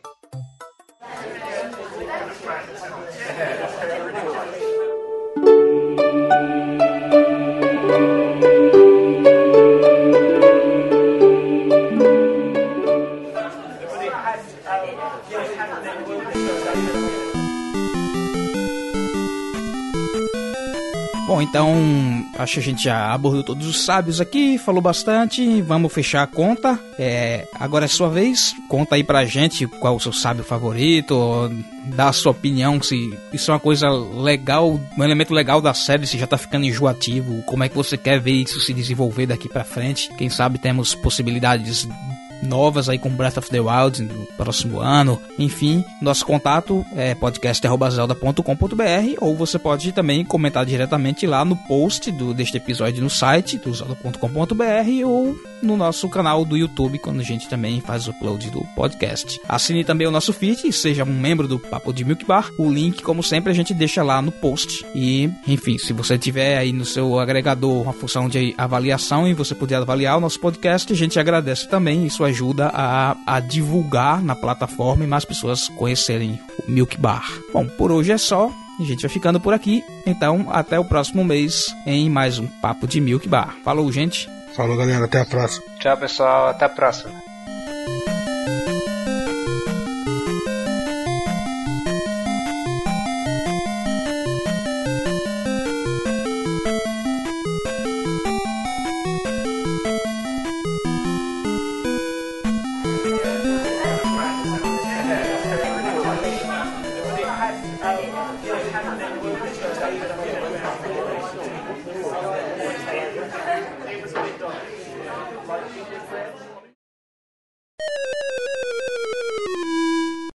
Bom, então acho que a gente já abordou todos os sábios aqui, falou bastante. Vamos fechar a conta. É, agora é sua vez. Conta aí pra gente qual o seu sábio favorito, dá a sua opinião se isso é uma coisa legal, um elemento legal da série, se já tá ficando enjoativo, como é que você quer ver isso se desenvolver daqui para frente. Quem sabe temos possibilidades novas aí com Breath of the Wild no próximo ano. Enfim, nosso contato é podcast@zelda.com.br ou você pode também comentar diretamente lá no post do deste episódio no site do zelda.com.br ou no nosso canal do YouTube quando a gente também faz o upload do podcast. Assine também o nosso feed e seja um membro do Papo de Milk Bar. O link, como sempre, a gente deixa lá no post. E, enfim, se você tiver aí no seu agregador uma função de avaliação e você puder avaliar o nosso podcast, a gente agradece também. Isso ajuda a, a divulgar na plataforma e mais pessoas conhecerem o Milk Bar. Bom, por hoje é só. A gente vai ficando por aqui. Então, até o próximo mês em mais um Papo de Milk Bar. Falou, gente! Falou, galera. Até a próxima. Tchau, pessoal. Até a próxima.